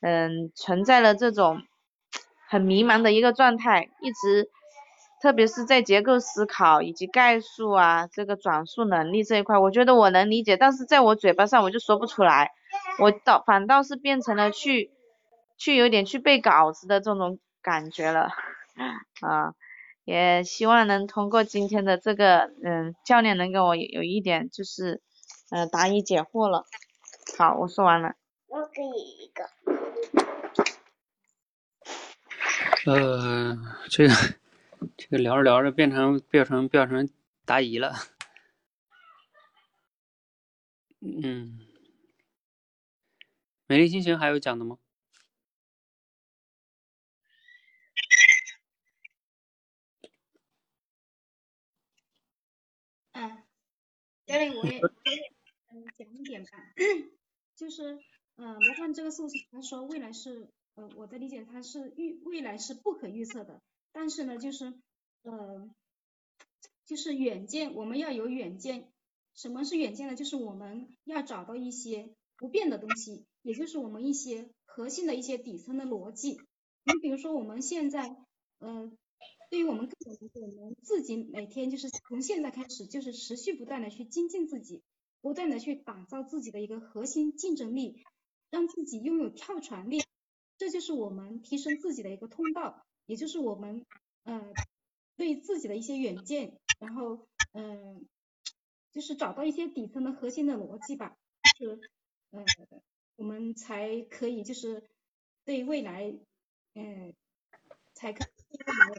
嗯，存在了这种很迷茫的一个状态，一直，特别是在结构思考以及概述啊，这个转述能力这一块，我觉得我能理解，但是在我嘴巴上我就说不出来，我倒反倒是变成了去，去有点去背稿子的这种感觉了，啊，也希望能通过今天的这个，嗯，教练能给我有一点就是。呃，答疑解惑了。好，我说完了。我给你一个。呃，这个这个聊着聊着变成变成变成答疑了。嗯，美丽心情还有讲的吗？嗯，我也。嗯，讲一点吧，就是，呃，罗汉这个素材，他说未来是，呃，我的理解他是预未来是不可预测的，但是呢，就是，呃，就是远见，我们要有远见。什么是远见呢？就是我们要找到一些不变的东西，也就是我们一些核心的一些底层的逻辑。你比如说我们现在，呃，对于我们个人来说，我们自己每天就是从现在开始，就是持续不断的去精进自己。不断的去打造自己的一个核心竞争力，让自己拥有跳船力，这就是我们提升自己的一个通道，也就是我们嗯对自己的一些远见，然后嗯就是找到一些底层的核心的逻辑吧，就是嗯我们才可以就是对未来嗯才可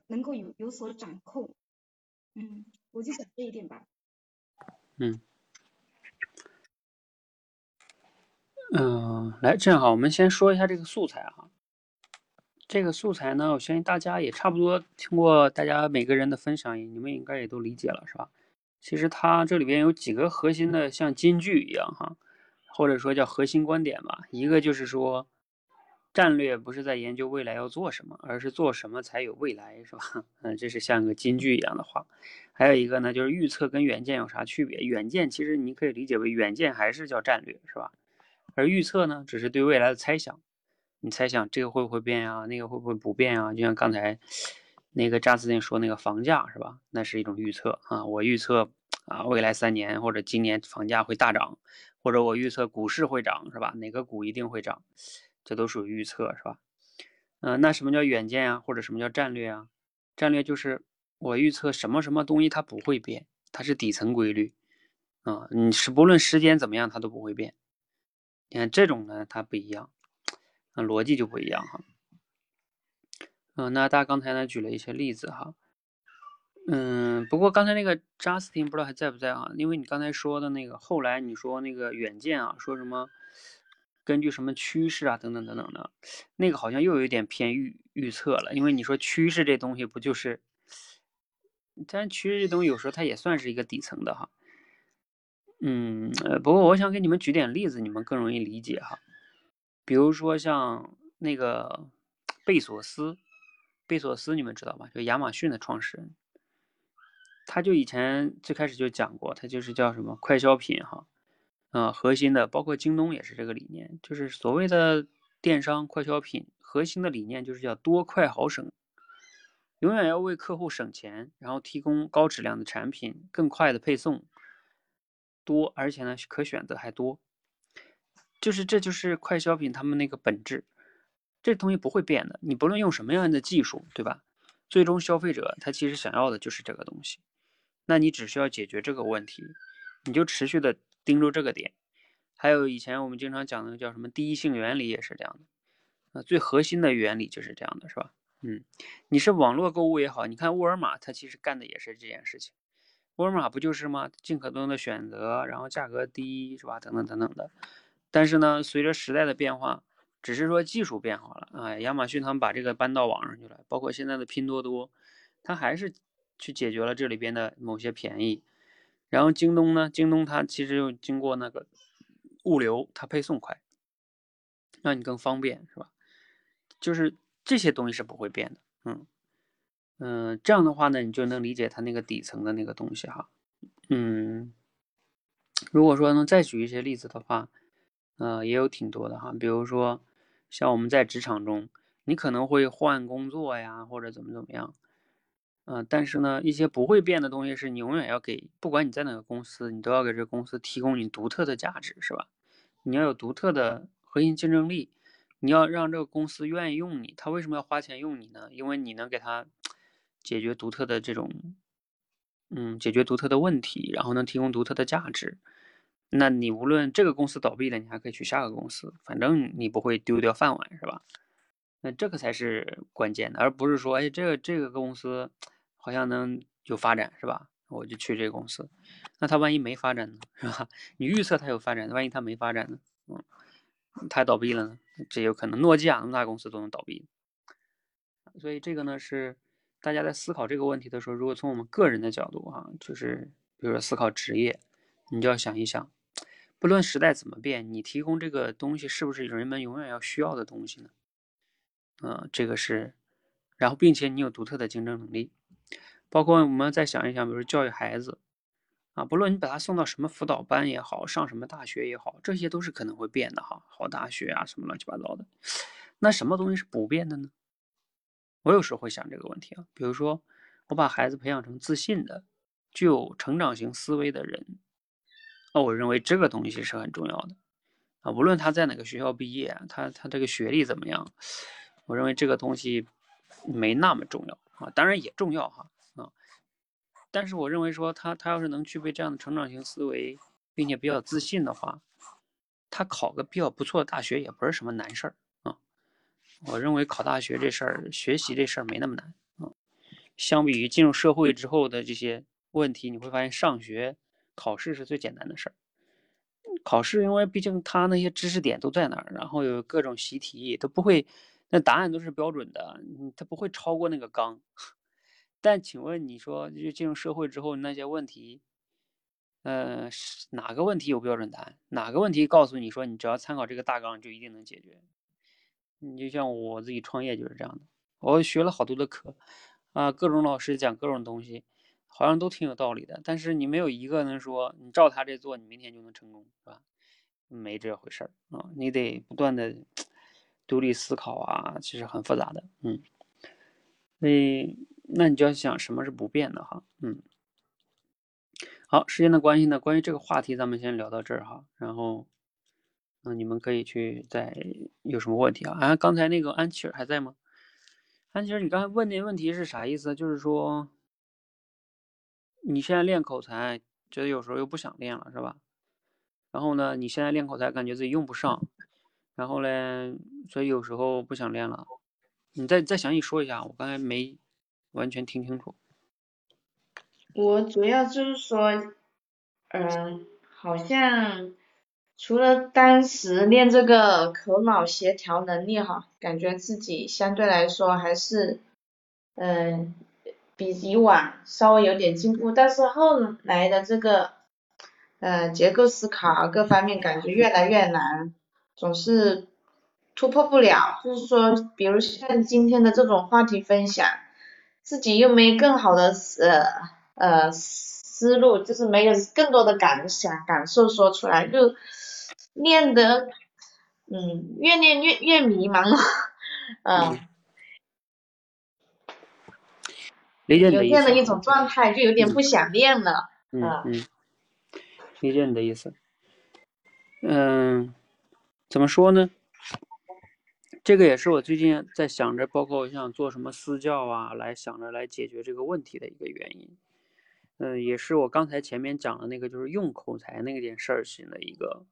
能够有有所掌控，嗯我就讲这一点吧，嗯。嗯，来，正好我们先说一下这个素材哈。这个素材呢，我相信大家也差不多听过，大家每个人的分享，你们应该也都理解了，是吧？其实它这里边有几个核心的，像金句一样哈，或者说叫核心观点吧。一个就是说，战略不是在研究未来要做什么，而是做什么才有未来，是吧？嗯，这是像个金句一样的话。还有一个呢，就是预测跟远见有啥区别？远见其实你可以理解为远见还是叫战略，是吧？而预测呢，只是对未来的猜想。你猜想这个会不会变呀？那个会不会不变呀？就像刚才那个扎斯汀说那个房价是吧？那是一种预测啊。我预测啊，未来三年或者今年房价会大涨，或者我预测股市会涨是吧？哪个股一定会涨？这都属于预测是吧？嗯，那什么叫远见啊？或者什么叫战略啊？战略就是我预测什么什么东西它不会变，它是底层规律啊。你是不论时间怎么样，它都不会变。你看这种呢，它不一样，那逻辑就不一样哈。嗯，那大家刚才呢举了一些例子哈。嗯，不过刚才那个扎斯汀不知道还在不在啊？因为你刚才说的那个，后来你说那个远见啊，说什么根据什么趋势啊等等等等的，那个好像又有点偏预预测了。因为你说趋势这东西不就是，但趋势这东西有时候它也算是一个底层的哈。嗯，呃，不过我想给你们举点例子，你们更容易理解哈。比如说像那个贝索斯，贝索斯你们知道吧？就亚马逊的创始人，他就以前最开始就讲过，他就是叫什么快消品哈，啊，核心的包括京东也是这个理念，就是所谓的电商快消品核心的理念就是叫多快好省，永远要为客户省钱，然后提供高质量的产品，更快的配送。多，而且呢可选择还多，就是这就是快消品他们那个本质，这东西不会变的。你不论用什么样的技术，对吧？最终消费者他其实想要的就是这个东西，那你只需要解决这个问题，你就持续的盯住这个点。还有以前我们经常讲的叫什么第一性原理也是这样的，啊，最核心的原理就是这样的，是吧？嗯，你是网络购物也好，你看沃尔玛它其实干的也是这件事情。沃尔玛不就是吗？尽可能的选择，然后价格低，是吧？等等等等的。但是呢，随着时代的变化，只是说技术变好了啊，亚马逊他们把这个搬到网上去了，包括现在的拼多多，它还是去解决了这里边的某些便宜。然后京东呢，京东它其实又经过那个物流，它配送快，让你更方便，是吧？就是这些东西是不会变的，嗯。嗯，这样的话呢，你就能理解它那个底层的那个东西哈。嗯，如果说能再举一些例子的话，呃，也有挺多的哈。比如说，像我们在职场中，你可能会换工作呀，或者怎么怎么样。嗯，但是呢，一些不会变的东西是你永远要给，不管你在哪个公司，你都要给这个公司提供你独特的价值，是吧？你要有独特的核心竞争力，你要让这个公司愿意用你。他为什么要花钱用你呢？因为你能给他。解决独特的这种，嗯，解决独特的问题，然后能提供独特的价值。那你无论这个公司倒闭了，你还可以去下个公司，反正你不会丢掉饭碗，是吧？那这个才是关键的，而不是说，哎，这个这个公司好像能有发展，是吧？我就去这个公司。那他万一没发展呢，是吧？你预测他有发展，万一他没发展呢？嗯，他倒闭了呢？这有可能。诺基亚那么大公司都能倒闭，所以这个呢是。大家在思考这个问题的时候，如果从我们个人的角度哈，就是比如说思考职业，你就要想一想，不论时代怎么变，你提供这个东西是不是人们永远要需要的东西呢？嗯，这个是，然后并且你有独特的竞争能力，包括我们再想一想，比如教育孩子啊，不论你把他送到什么辅导班也好，上什么大学也好，这些都是可能会变的哈，好大学啊什么乱七八糟的，那什么东西是不变的呢？我有时候会想这个问题啊，比如说我把孩子培养成自信的、具有成长型思维的人，那我认为这个东西是很重要的啊。无论他在哪个学校毕业，他他这个学历怎么样，我认为这个东西没那么重要啊。当然也重要哈啊，但是我认为说他他要是能具备这样的成长型思维，并且比较自信的话，他考个比较不错的大学也不是什么难事儿。我认为考大学这事儿，学习这事儿没那么难啊。相比于进入社会之后的这些问题，你会发现上学考试是最简单的事儿。考试，因为毕竟他那些知识点都在那儿，然后有各种习题都不会，那答案都是标准的，他不会超过那个纲。但请问你说，就进入社会之后那些问题，呃，哪个问题有标准答案？哪个问题告诉你说，你只要参考这个大纲就一定能解决？你就像我自己创业就是这样的，我学了好多的课，啊，各种老师讲各种东西，好像都挺有道理的，但是你没有一个能说你照他这做，你明天就能成功，是吧？没这回事儿啊，你得不断的独立思考啊，其实很复杂的，嗯，所以那你就要想什么是不变的哈，嗯，好，时间的关系呢，关于这个话题咱们先聊到这儿哈，然后。那你们可以去再有什么问题啊？啊，刚才那个安琪儿还在吗？安琪儿，你刚才问那问题是啥意思？就是说你现在练口才，觉得有时候又不想练了，是吧？然后呢，你现在练口才，感觉自己用不上，然后嘞，所以有时候不想练了。你再再详细说一下，我刚才没完全听清楚。我主要就是说，嗯，好像。除了当时练这个口脑协调能力哈，感觉自己相对来说还是，嗯，比以往稍微有点进步，但是后来的这个，呃，结构思考各方面感觉越来越难，总是突破不了。就是说，比如像今天的这种话题分享，自己又没更好的呃呃思路，就是没有更多的感想感受说出来，就。练得，嗯，越练越越迷茫了，嗯，有这样的一种状态，就有点不想练了，嗯嗯，理解你的意思，嗯，怎么说呢？这个也是我最近在想着，包括我想做什么私教啊，来想着来解决这个问题的一个原因，嗯，也是我刚才前面讲的那个，就是用口才那件事儿情的一个。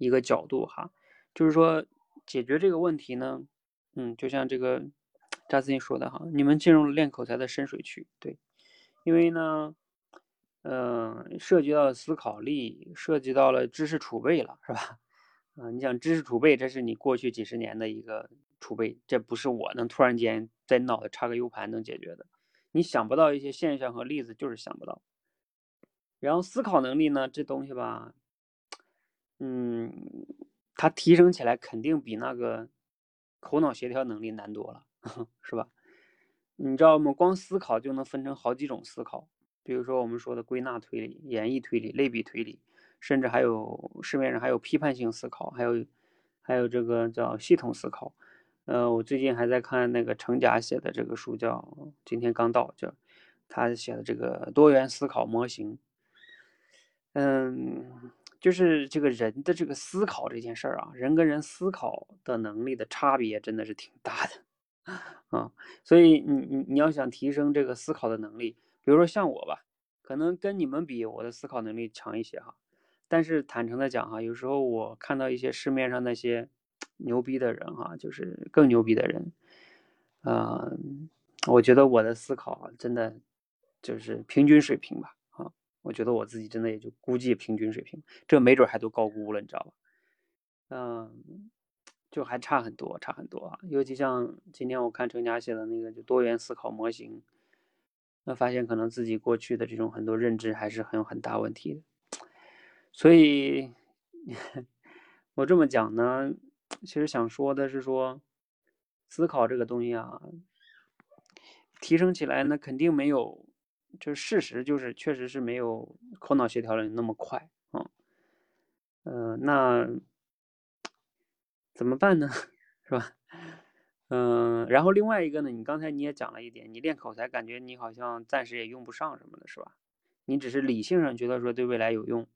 一个角度哈，就是说解决这个问题呢，嗯，就像这个扎斯汀说的哈，你们进入了练口才的深水区，对，因为呢，嗯，涉及到思考力，涉及到了知识储备了，是吧？啊，你想知识储备，这是你过去几十年的一个储备，这不是我能突然间在脑袋插个 U 盘能解决的。你想不到一些现象和例子，就是想不到。然后思考能力呢，这东西吧，嗯，它提升起来肯定比那个口脑协调能力难多了，是吧？你知道吗？光思考就能分成好几种思考，比如说我们说的归纳推理、演绎推理、类比推理，甚至还有市面上还有批判性思考，还有还有这个叫系统思考。呃，我最近还在看那个程甲写的这个书，叫今天刚到，叫他写的这个多元思考模型。嗯，就是这个人的这个思考这件事儿啊，人跟人思考的能力的差别真的是挺大的。啊，所以你你你要想提升这个思考的能力，比如说像我吧，可能跟你们比，我的思考能力强一些哈。但是坦诚的讲哈，有时候我看到一些市面上那些牛逼的人哈，就是更牛逼的人，呃，我觉得我的思考真的就是平均水平吧。我觉得我自己真的也就估计平均水平，这没准还都高估了，你知道吧？嗯。就还差很多，差很多啊！尤其像今天我看程家写的那个就多元思考模型，那发现可能自己过去的这种很多认知还是很有很大问题的。所以，我这么讲呢，其实想说的是说，思考这个东西啊，提升起来那肯定没有，就是事实就是确实是没有口脑协调的那么快啊。嗯，那。怎么办呢？是吧？嗯，然后另外一个呢，你刚才你也讲了一点，你练口才，感觉你好像暂时也用不上什么的，是吧？你只是理性上觉得说对未来有用，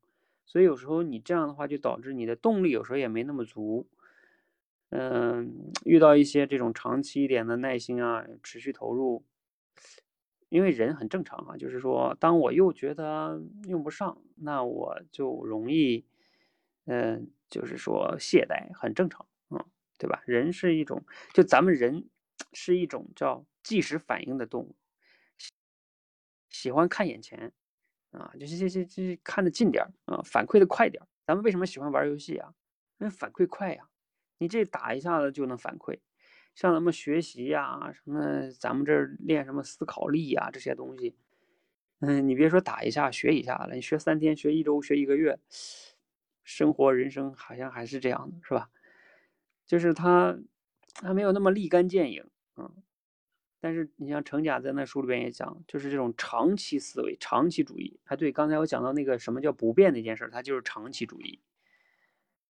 所以有时候你这样的话就导致你的动力有时候也没那么足。嗯，遇到一些这种长期一点的耐心啊，持续投入，因为人很正常啊，就是说，当我又觉得用不上，那我就容易，嗯，就是说懈怠，很正常。对吧？人是一种，就咱们人是一种叫即时反应的动物，喜欢看眼前啊，就是这这这看得近点啊，反馈的快点咱们为什么喜欢玩游戏啊？因为反馈快呀，你这打一下子就能反馈。像咱们学习呀，什么咱们这儿练什么思考力呀这些东西，嗯，你别说打一下学一下了，你学三天、学一周、学一个月，生活人生好像还是这样的，是吧？就是他，他没有那么立竿见影，嗯，但是你像程甲在那书里边也讲，就是这种长期思维、长期主义。哎，对，刚才我讲到那个什么叫不变那件事，他就是长期主义。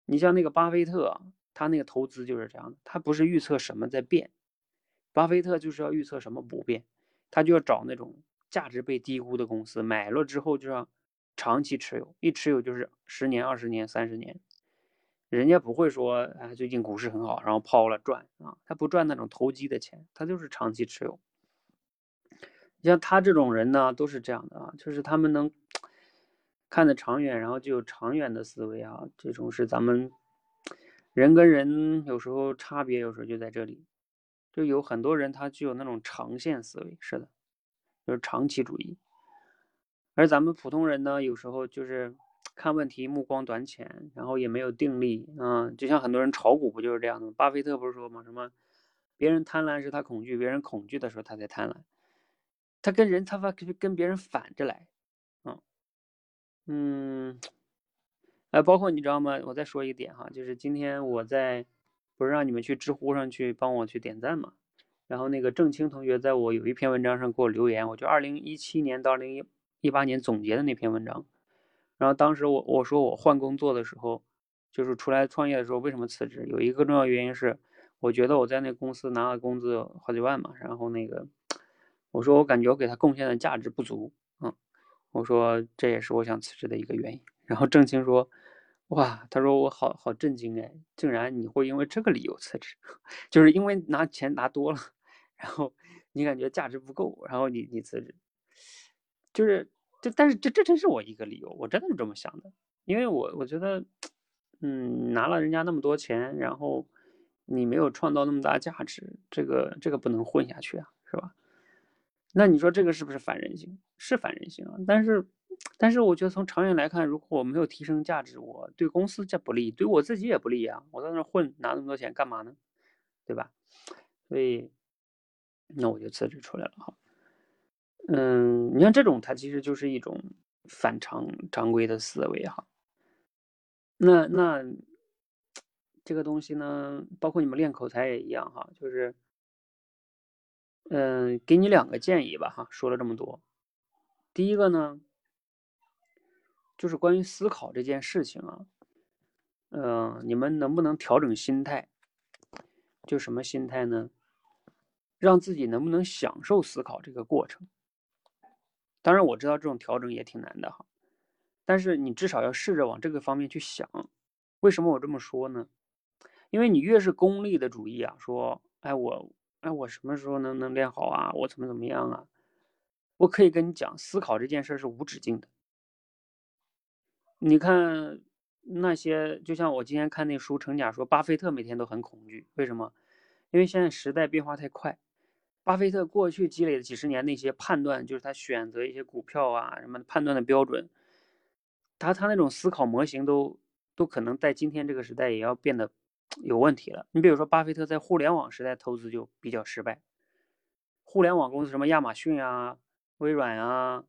你像那个巴菲特，他那个投资就是这样的，他不是预测什么在变，巴菲特就是要预测什么不变，他就要找那种价值被低估的公司，买了之后就要长期持有，一持有就是十年、二十年、三十年。人家不会说，啊，最近股市很好，然后抛了赚啊，他不赚那种投机的钱，他就是长期持有。像他这种人呢，都是这样的啊，就是他们能看得长远，然后就有长远的思维啊，这种是咱们人跟人有时候差别，有时候就在这里，就有很多人他具有那种长线思维，是的，就是长期主义，而咱们普通人呢，有时候就是。看问题目光短浅，然后也没有定力，嗯，就像很多人炒股不就是这样的吗？巴菲特不是说吗？什么别人贪婪时他恐惧，别人恐惧的时候他才贪婪，他跟人他发跟别人反着来，嗯嗯，哎，包括你知道吗？我再说一点哈，就是今天我在不是让你们去知乎上去帮我去点赞嘛，然后那个郑清同学在我有一篇文章上给我留言，我就二零一七年到二零一八年总结的那篇文章。然后当时我我说我换工作的时候，就是出来创业的时候，为什么辞职？有一个重要原因是，我觉得我在那公司拿的工资好几万嘛，然后那个我说我感觉我给他贡献的价值不足，嗯，我说这也是我想辞职的一个原因。然后郑清说，哇，他说我好好震惊哎，竟然你会因为这个理由辞职，就是因为拿钱拿多了，然后你感觉价值不够，然后你你辞职，就是。这但是这这真是我一个理由，我真的是这么想的，因为我我觉得，嗯，拿了人家那么多钱，然后你没有创造那么大价值，这个这个不能混下去啊，是吧？那你说这个是不是反人性？是反人性啊！但是但是我觉得从长远来看，如果我没有提升价值，我对公司这不利，对我自己也不利啊！我在那混拿那么多钱干嘛呢？对吧？所以，那我就辞职出来了哈。嗯，你像这种，它其实就是一种反常常规的思维哈。那那这个东西呢，包括你们练口才也一样哈，就是，嗯，给你两个建议吧哈。说了这么多，第一个呢，就是关于思考这件事情啊，嗯，你们能不能调整心态？就什么心态呢？让自己能不能享受思考这个过程？当然我知道这种调整也挺难的哈，但是你至少要试着往这个方面去想。为什么我这么说呢？因为你越是功利的主义啊，说，哎我，哎我什么时候能能练好啊？我怎么怎么样啊？我可以跟你讲，思考这件事是无止境的。你看那些，就像我今天看那书，成甲说巴菲特每天都很恐惧，为什么？因为现在时代变化太快。巴菲特过去积累的几十年那些判断，就是他选择一些股票啊什么判断的标准，他他那种思考模型都都可能在今天这个时代也要变得有问题了。你比如说，巴菲特在互联网时代投资就比较失败，互联网公司什么亚马逊啊、微软啊，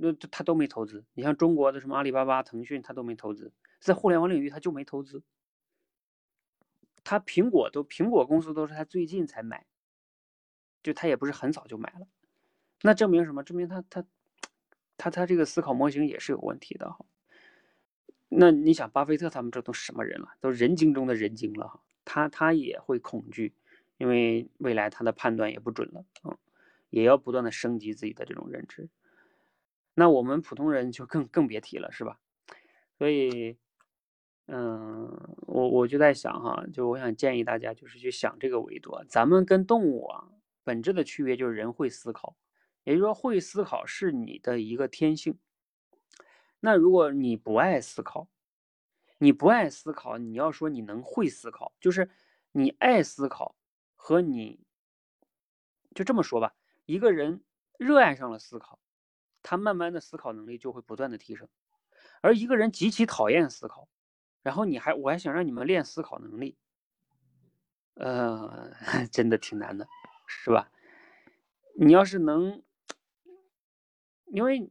那他都没投资。你像中国的什么阿里巴巴、腾讯，他都没投资，在互联网领域他就没投资。他苹果都苹果公司都是他最近才买。就他也不是很早就买了，那证明什么？证明他他他他这个思考模型也是有问题的哈。那你想，巴菲特他们这都什么人了？都人精中的人精了哈。他他也会恐惧，因为未来他的判断也不准了啊，也要不断的升级自己的这种认知。那我们普通人就更更别提了，是吧？所以，嗯，我我就在想哈，就我想建议大家就是去想这个维度，咱们跟动物啊。本质的区别就是人会思考，也就是说会思考是你的一个天性。那如果你不爱思考，你不爱思考，你要说你能会思考，就是你爱思考和你就这么说吧，一个人热爱上了思考，他慢慢的思考能力就会不断的提升，而一个人极其讨厌思考，然后你还我还想让你们练思考能力，呃，真的挺难的。是吧？你要是能，因为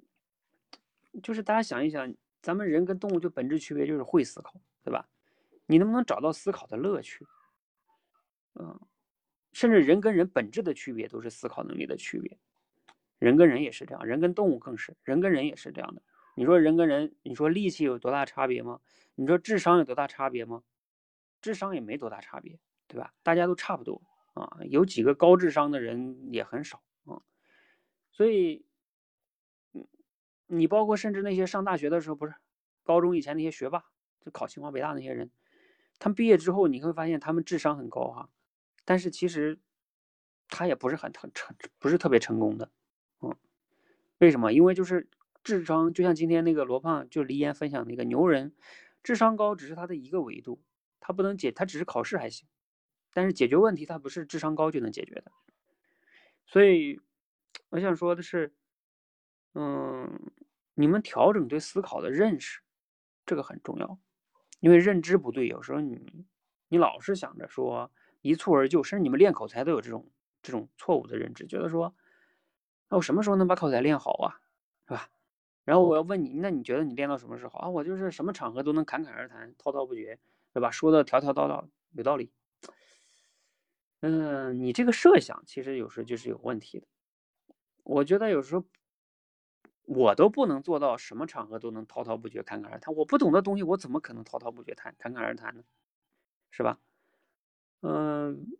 就是大家想一想，咱们人跟动物就本质区别就是会思考，对吧？你能不能找到思考的乐趣？嗯，甚至人跟人本质的区别都是思考能力的区别，人跟人也是这样，人跟动物更是，人跟人也是这样的。你说人跟人，你说力气有多大差别吗？你说智商有多大差别吗？智商也没多大差别，对吧？大家都差不多。啊，有几个高智商的人也很少啊，所以，嗯你包括甚至那些上大学的时候，不是高中以前那些学霸，就考清华北大那些人，他们毕业之后你会发现他们智商很高哈，但是其实他也不是很成成，不是特别成功的，为什么？因为就是智商，就像今天那个罗胖就黎岩分享那个牛人，智商高只是他的一个维度，他不能解，他只是考试还行。但是解决问题，他不是智商高就能解决的，所以我想说的是，嗯，你们调整对思考的认识，这个很重要，因为认知不对，有时候你你老是想着说一蹴而就，甚至你们练口才都有这种这种错误的认知，觉得说，那我什么时候能把口才练好啊，是吧？然后我要问你，那你觉得你练到什么时候啊？我就是什么场合都能侃侃而谈，滔滔不绝，对吧？说的条条道道，有道理。嗯，你这个设想其实有时候就是有问题的。我觉得有时候我都不能做到什么场合都能滔滔不绝、侃侃而谈。我不懂的东西，我怎么可能滔滔不绝、谈侃侃而谈呢？是吧？嗯，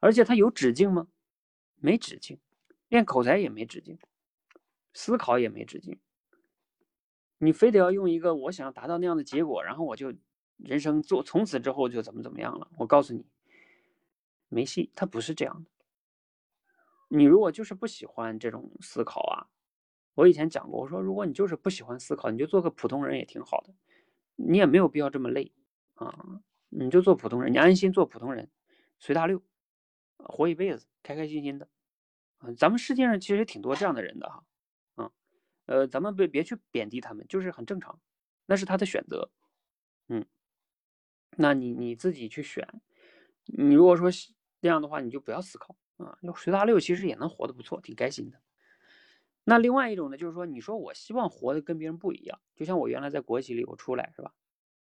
而且它有止境吗？没止境，练口才也没止境，思考也没止境。你非得要用一个我想要达到那样的结果，然后我就人生做从此之后就怎么怎么样了？我告诉你。没戏，他不是这样的。你如果就是不喜欢这种思考啊，我以前讲过，我说如果你就是不喜欢思考，你就做个普通人也挺好的，你也没有必要这么累啊，你就做普通人，你安心做普通人，随大溜，活一辈子，开开心心的咱们世界上其实挺多这样的人的哈，啊，呃，咱们别别去贬低他们，就是很正常，那是他的选择，嗯，那你你自己去选，你如果说这样的话，你就不要思考啊，就随大流其实也能活得不错，挺开心的。那另外一种呢，就是说，你说我希望活得跟别人不一样，就像我原来在国企里，我出来是吧？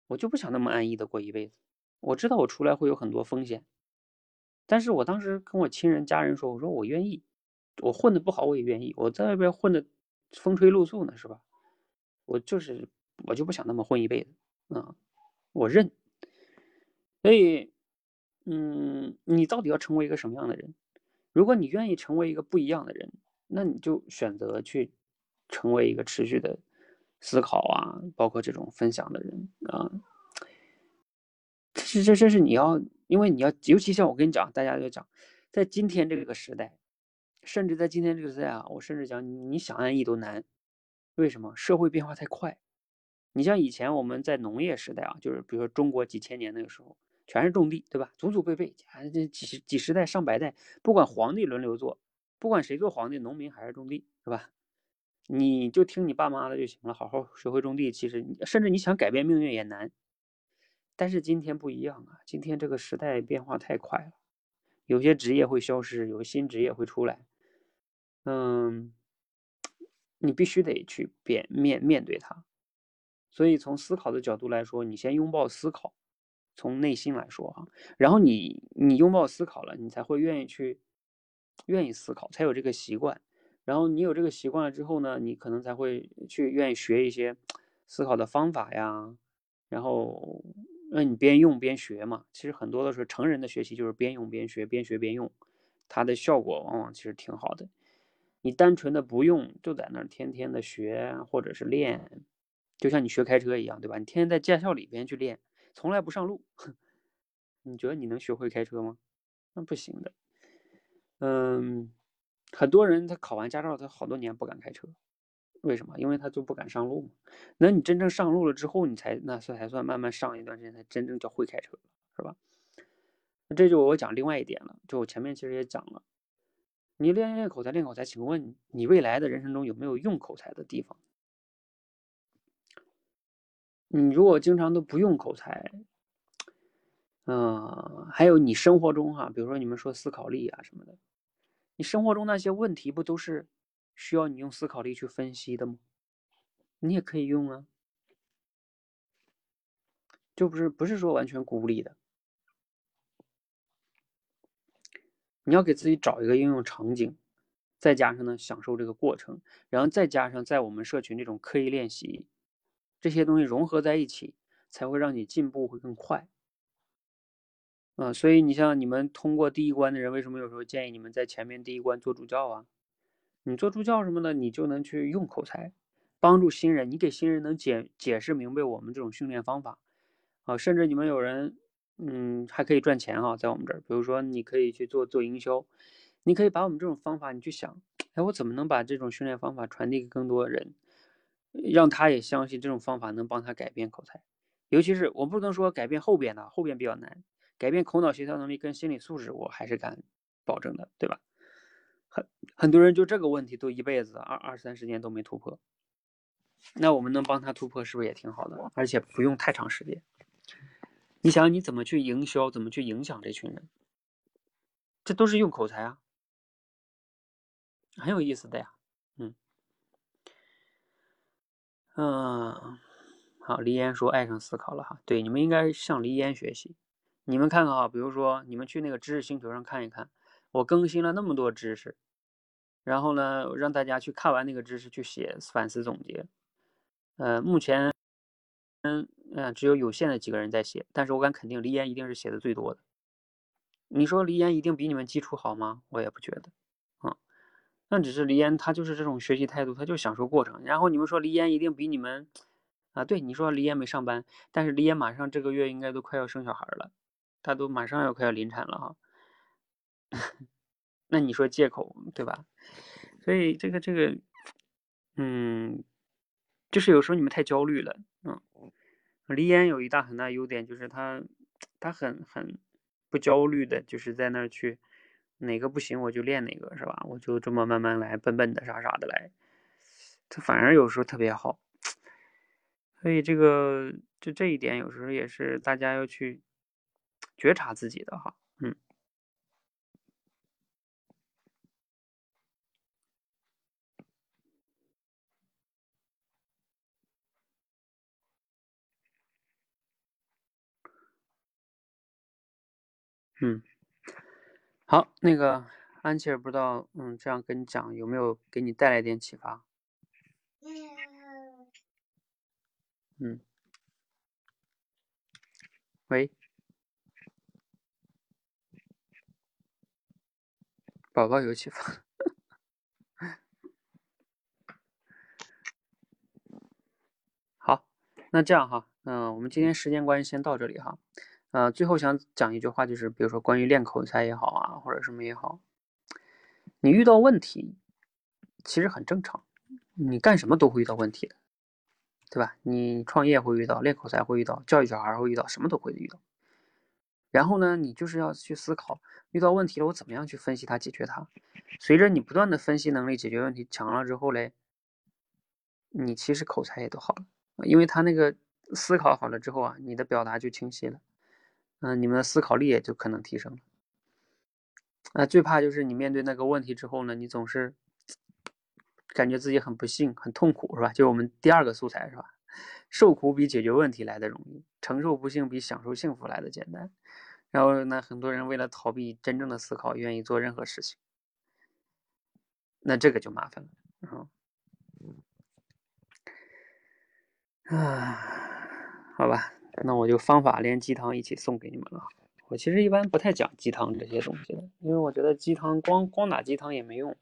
我就不想那么安逸的过一辈子，我知道我出来会有很多风险，但是我当时跟我亲人家人说，我说我愿意，我混的不好我也愿意，我在外边混的风吹露宿呢是吧？我就是我就不想那么混一辈子啊，我认。所以，嗯，你到底要成为一个什么样的人？如果你愿意成为一个不一样的人。那你就选择去成为一个持续的思考啊，包括这种分享的人啊，这这这是你要，因为你要，尤其像我跟你讲，大家就讲，在今天这个时代，甚至在今天这个时代啊，我甚至讲，你想安逸都难，为什么？社会变化太快。你像以前我们在农业时代啊，就是比如说中国几千年那个时候，全是种地，对吧？祖祖辈辈啊，这几十几十代、上百代，不管皇帝轮流做。不管谁做皇帝，农民还是种地，是吧？你就听你爸妈的就行了，好好学会种地。其实，甚至你想改变命运也难。但是今天不一样啊，今天这个时代变化太快了，有些职业会消失，有新职业会出来。嗯，你必须得去面面面对它。所以从思考的角度来说，你先拥抱思考，从内心来说哈，然后你你拥抱思考了，你才会愿意去。愿意思考，才有这个习惯。然后你有这个习惯了之后呢，你可能才会去愿意学一些思考的方法呀。然后让你边用边学嘛。其实很多的时候，成人的学习就是边用边学，边学边用，它的效果往往其实挺好的。你单纯的不用，就在那儿天天的学或者是练，就像你学开车一样，对吧？你天天在驾校里边去练，从来不上路，你觉得你能学会开车吗？那不行的。嗯，很多人他考完驾照，他好多年不敢开车，为什么？因为他就不敢上路嘛。那你真正上路了之后，你才那算才算慢慢上一段时间，才真正叫会开车，是吧？这就我讲另外一点了，就我前面其实也讲了，你练练口才，练口才，请问你未来的人生中有没有用口才的地方？你如果经常都不用口才，嗯，还有你生活中哈，比如说你们说思考力啊什么的，你生活中那些问题不都是需要你用思考力去分析的吗？你也可以用啊，就不是不是说完全孤立的，你要给自己找一个应用场景，再加上呢享受这个过程，然后再加上在我们社群这种刻意练习，这些东西融合在一起，才会让你进步会更快。啊，所以你像你们通过第一关的人，为什么有时候建议你们在前面第一关做助教啊？你做助教什么的，你就能去用口才，帮助新人，你给新人能解解释明白我们这种训练方法啊，甚至你们有人，嗯，还可以赚钱哈，在我们这儿，比如说你可以去做做营销，你可以把我们这种方法，你去想，哎，我怎么能把这种训练方法传递给更多人，让他也相信这种方法能帮他改变口才，尤其是我不能说改变后边的，后边比较难。改变口脑协调能力跟心理素质，我还是敢保证的，对吧？很很多人就这个问题都一辈子二二三十年都没突破，那我们能帮他突破，是不是也挺好的？而且不用太长时间。你想你怎么去营销，怎么去影响这群人？这都是用口才啊，很有意思的呀。嗯嗯，好，黎烟说爱上思考了哈，对，你们应该向黎烟学习。你们看看啊，比如说你们去那个知识星球上看一看，我更新了那么多知识，然后呢，让大家去看完那个知识去写反思总结。呃，目前，嗯嗯，只有有限的几个人在写，但是我敢肯定，黎岩一定是写的最多的。你说黎岩一定比你们基础好吗？我也不觉得，啊，那只是黎岩他就是这种学习态度，他就享受过程。然后你们说黎岩一定比你们，啊，对，你说黎岩没上班，但是黎岩马上这个月应该都快要生小孩了。他都马上要快要临产了哈，那你说借口对吧？所以这个这个，嗯，就是有时候你们太焦虑了，嗯，李岩有一大很大优点就是他他很很不焦虑的，就是在那儿去哪个不行我就练哪个是吧？我就这么慢慢来，笨笨的傻傻的来，他反而有时候特别好。所以这个就这一点，有时候也是大家要去觉察自己的哈，嗯。好，那个安琪儿不知道，嗯，这样跟你讲有没有给你带来点启发？嗯，喂，宝宝有启发。好，那这样哈，嗯，我们今天时间关系先到这里哈。呃，最后想讲一句话，就是比如说关于练口才也好啊，或者什么也好，你遇到问题其实很正常，你干什么都会遇到问题的。对吧？你创业会遇到，练口才会遇到，教育小孩会遇到，什么都会遇到。然后呢，你就是要去思考，遇到问题了，我怎么样去分析它，解决它。随着你不断的分析能力、解决问题强了之后嘞，你其实口才也都好了，因为他那个思考好了之后啊，你的表达就清晰了，嗯，你们的思考力也就可能提升了。啊，最怕就是你面对那个问题之后呢，你总是。感觉自己很不幸、很痛苦，是吧？就我们第二个素材，是吧？受苦比解决问题来的容易，承受不幸比享受幸福来的简单。然后呢，很多人为了逃避真正的思考，愿意做任何事情，那这个就麻烦了，啊。啊，好吧，那我就方法连鸡汤一起送给你们了。我其实一般不太讲鸡汤这些东西的，因为我觉得鸡汤光光打鸡汤也没用。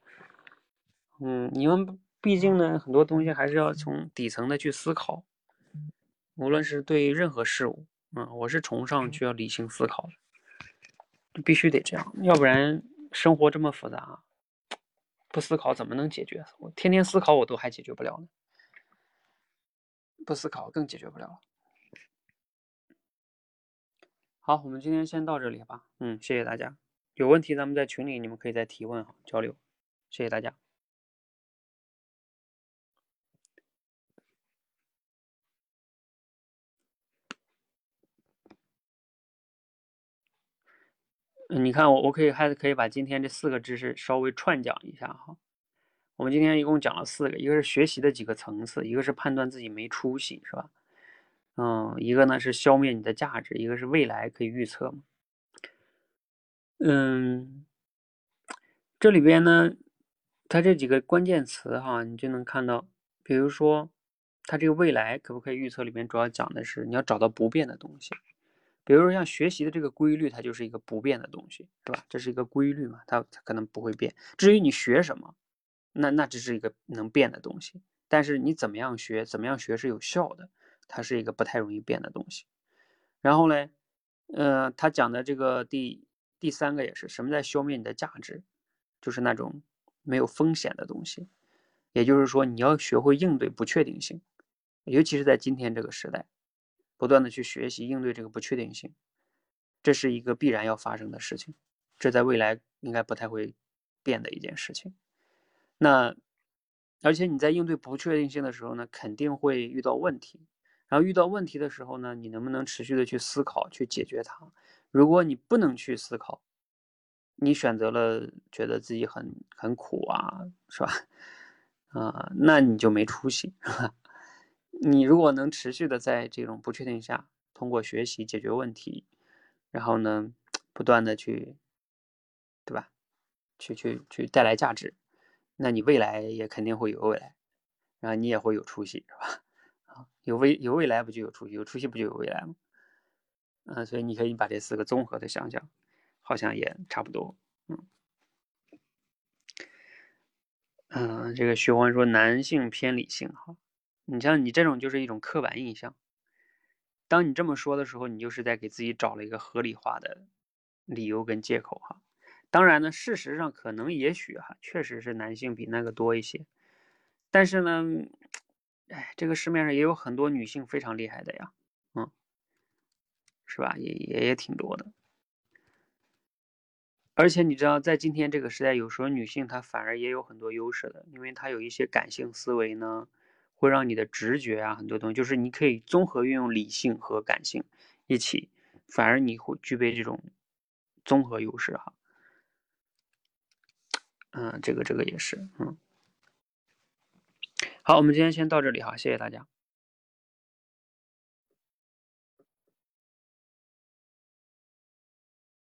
嗯，你们毕竟呢，很多东西还是要从底层的去思考，无论是对任何事物，嗯，我是崇尚需要理性思考的，必须得这样，要不然生活这么复杂，不思考怎么能解决？我天天思考我都还解决不了呢，不思考更解决不了。好，我们今天先到这里吧，嗯，谢谢大家，有问题咱们在群里你们可以再提问哈，交流，谢谢大家。你看我，我可以还可以把今天这四个知识稍微串讲一下哈。我们今天一共讲了四个，一个是学习的几个层次，一个是判断自己没出息，是吧？嗯，一个呢是消灭你的价值，一个是未来可以预测嘛。嗯，这里边呢，它这几个关键词哈，你就能看到，比如说，它这个未来可不可以预测？里面主要讲的是你要找到不变的东西。比如说像学习的这个规律，它就是一个不变的东西，是吧？这是一个规律嘛，它它可能不会变。至于你学什么，那那只是一个能变的东西。但是你怎么样学，怎么样学是有效的，它是一个不太容易变的东西。然后呢，呃，他讲的这个第第三个也是什么在消灭你的价值，就是那种没有风险的东西。也就是说，你要学会应对不确定性，尤其是在今天这个时代。不断的去学习应对这个不确定性，这是一个必然要发生的事情，这在未来应该不太会变的一件事情。那而且你在应对不确定性的时候呢，肯定会遇到问题。然后遇到问题的时候呢，你能不能持续的去思考去解决它？如果你不能去思考，你选择了觉得自己很很苦啊，是吧？啊，那你就没出息。你如果能持续的在这种不确定下，通过学习解决问题，然后呢，不断的去，对吧？去去去带来价值，那你未来也肯定会有未来，然后你也会有出息，是吧？有未有未来不就有出息？有出息不就有未来吗？嗯，所以你可以把这四个综合的想想，好像也差不多。嗯嗯，这个徐欢说男性偏理性，哈。你像你这种就是一种刻板印象。当你这么说的时候，你就是在给自己找了一个合理化的理由跟借口哈。当然呢，事实上可能也许哈，确实是男性比那个多一些。但是呢，哎，这个市面上也有很多女性非常厉害的呀，嗯，是吧？也也也挺多的。而且你知道，在今天这个时代，有时候女性她反而也有很多优势的，因为她有一些感性思维呢，会让你的直觉啊，很多东西就是你可以综合运用理性和感性一起，反而你会具备这种综合优势哈。嗯，这个这个也是，嗯。好，我们今天先到这里哈，谢谢大家。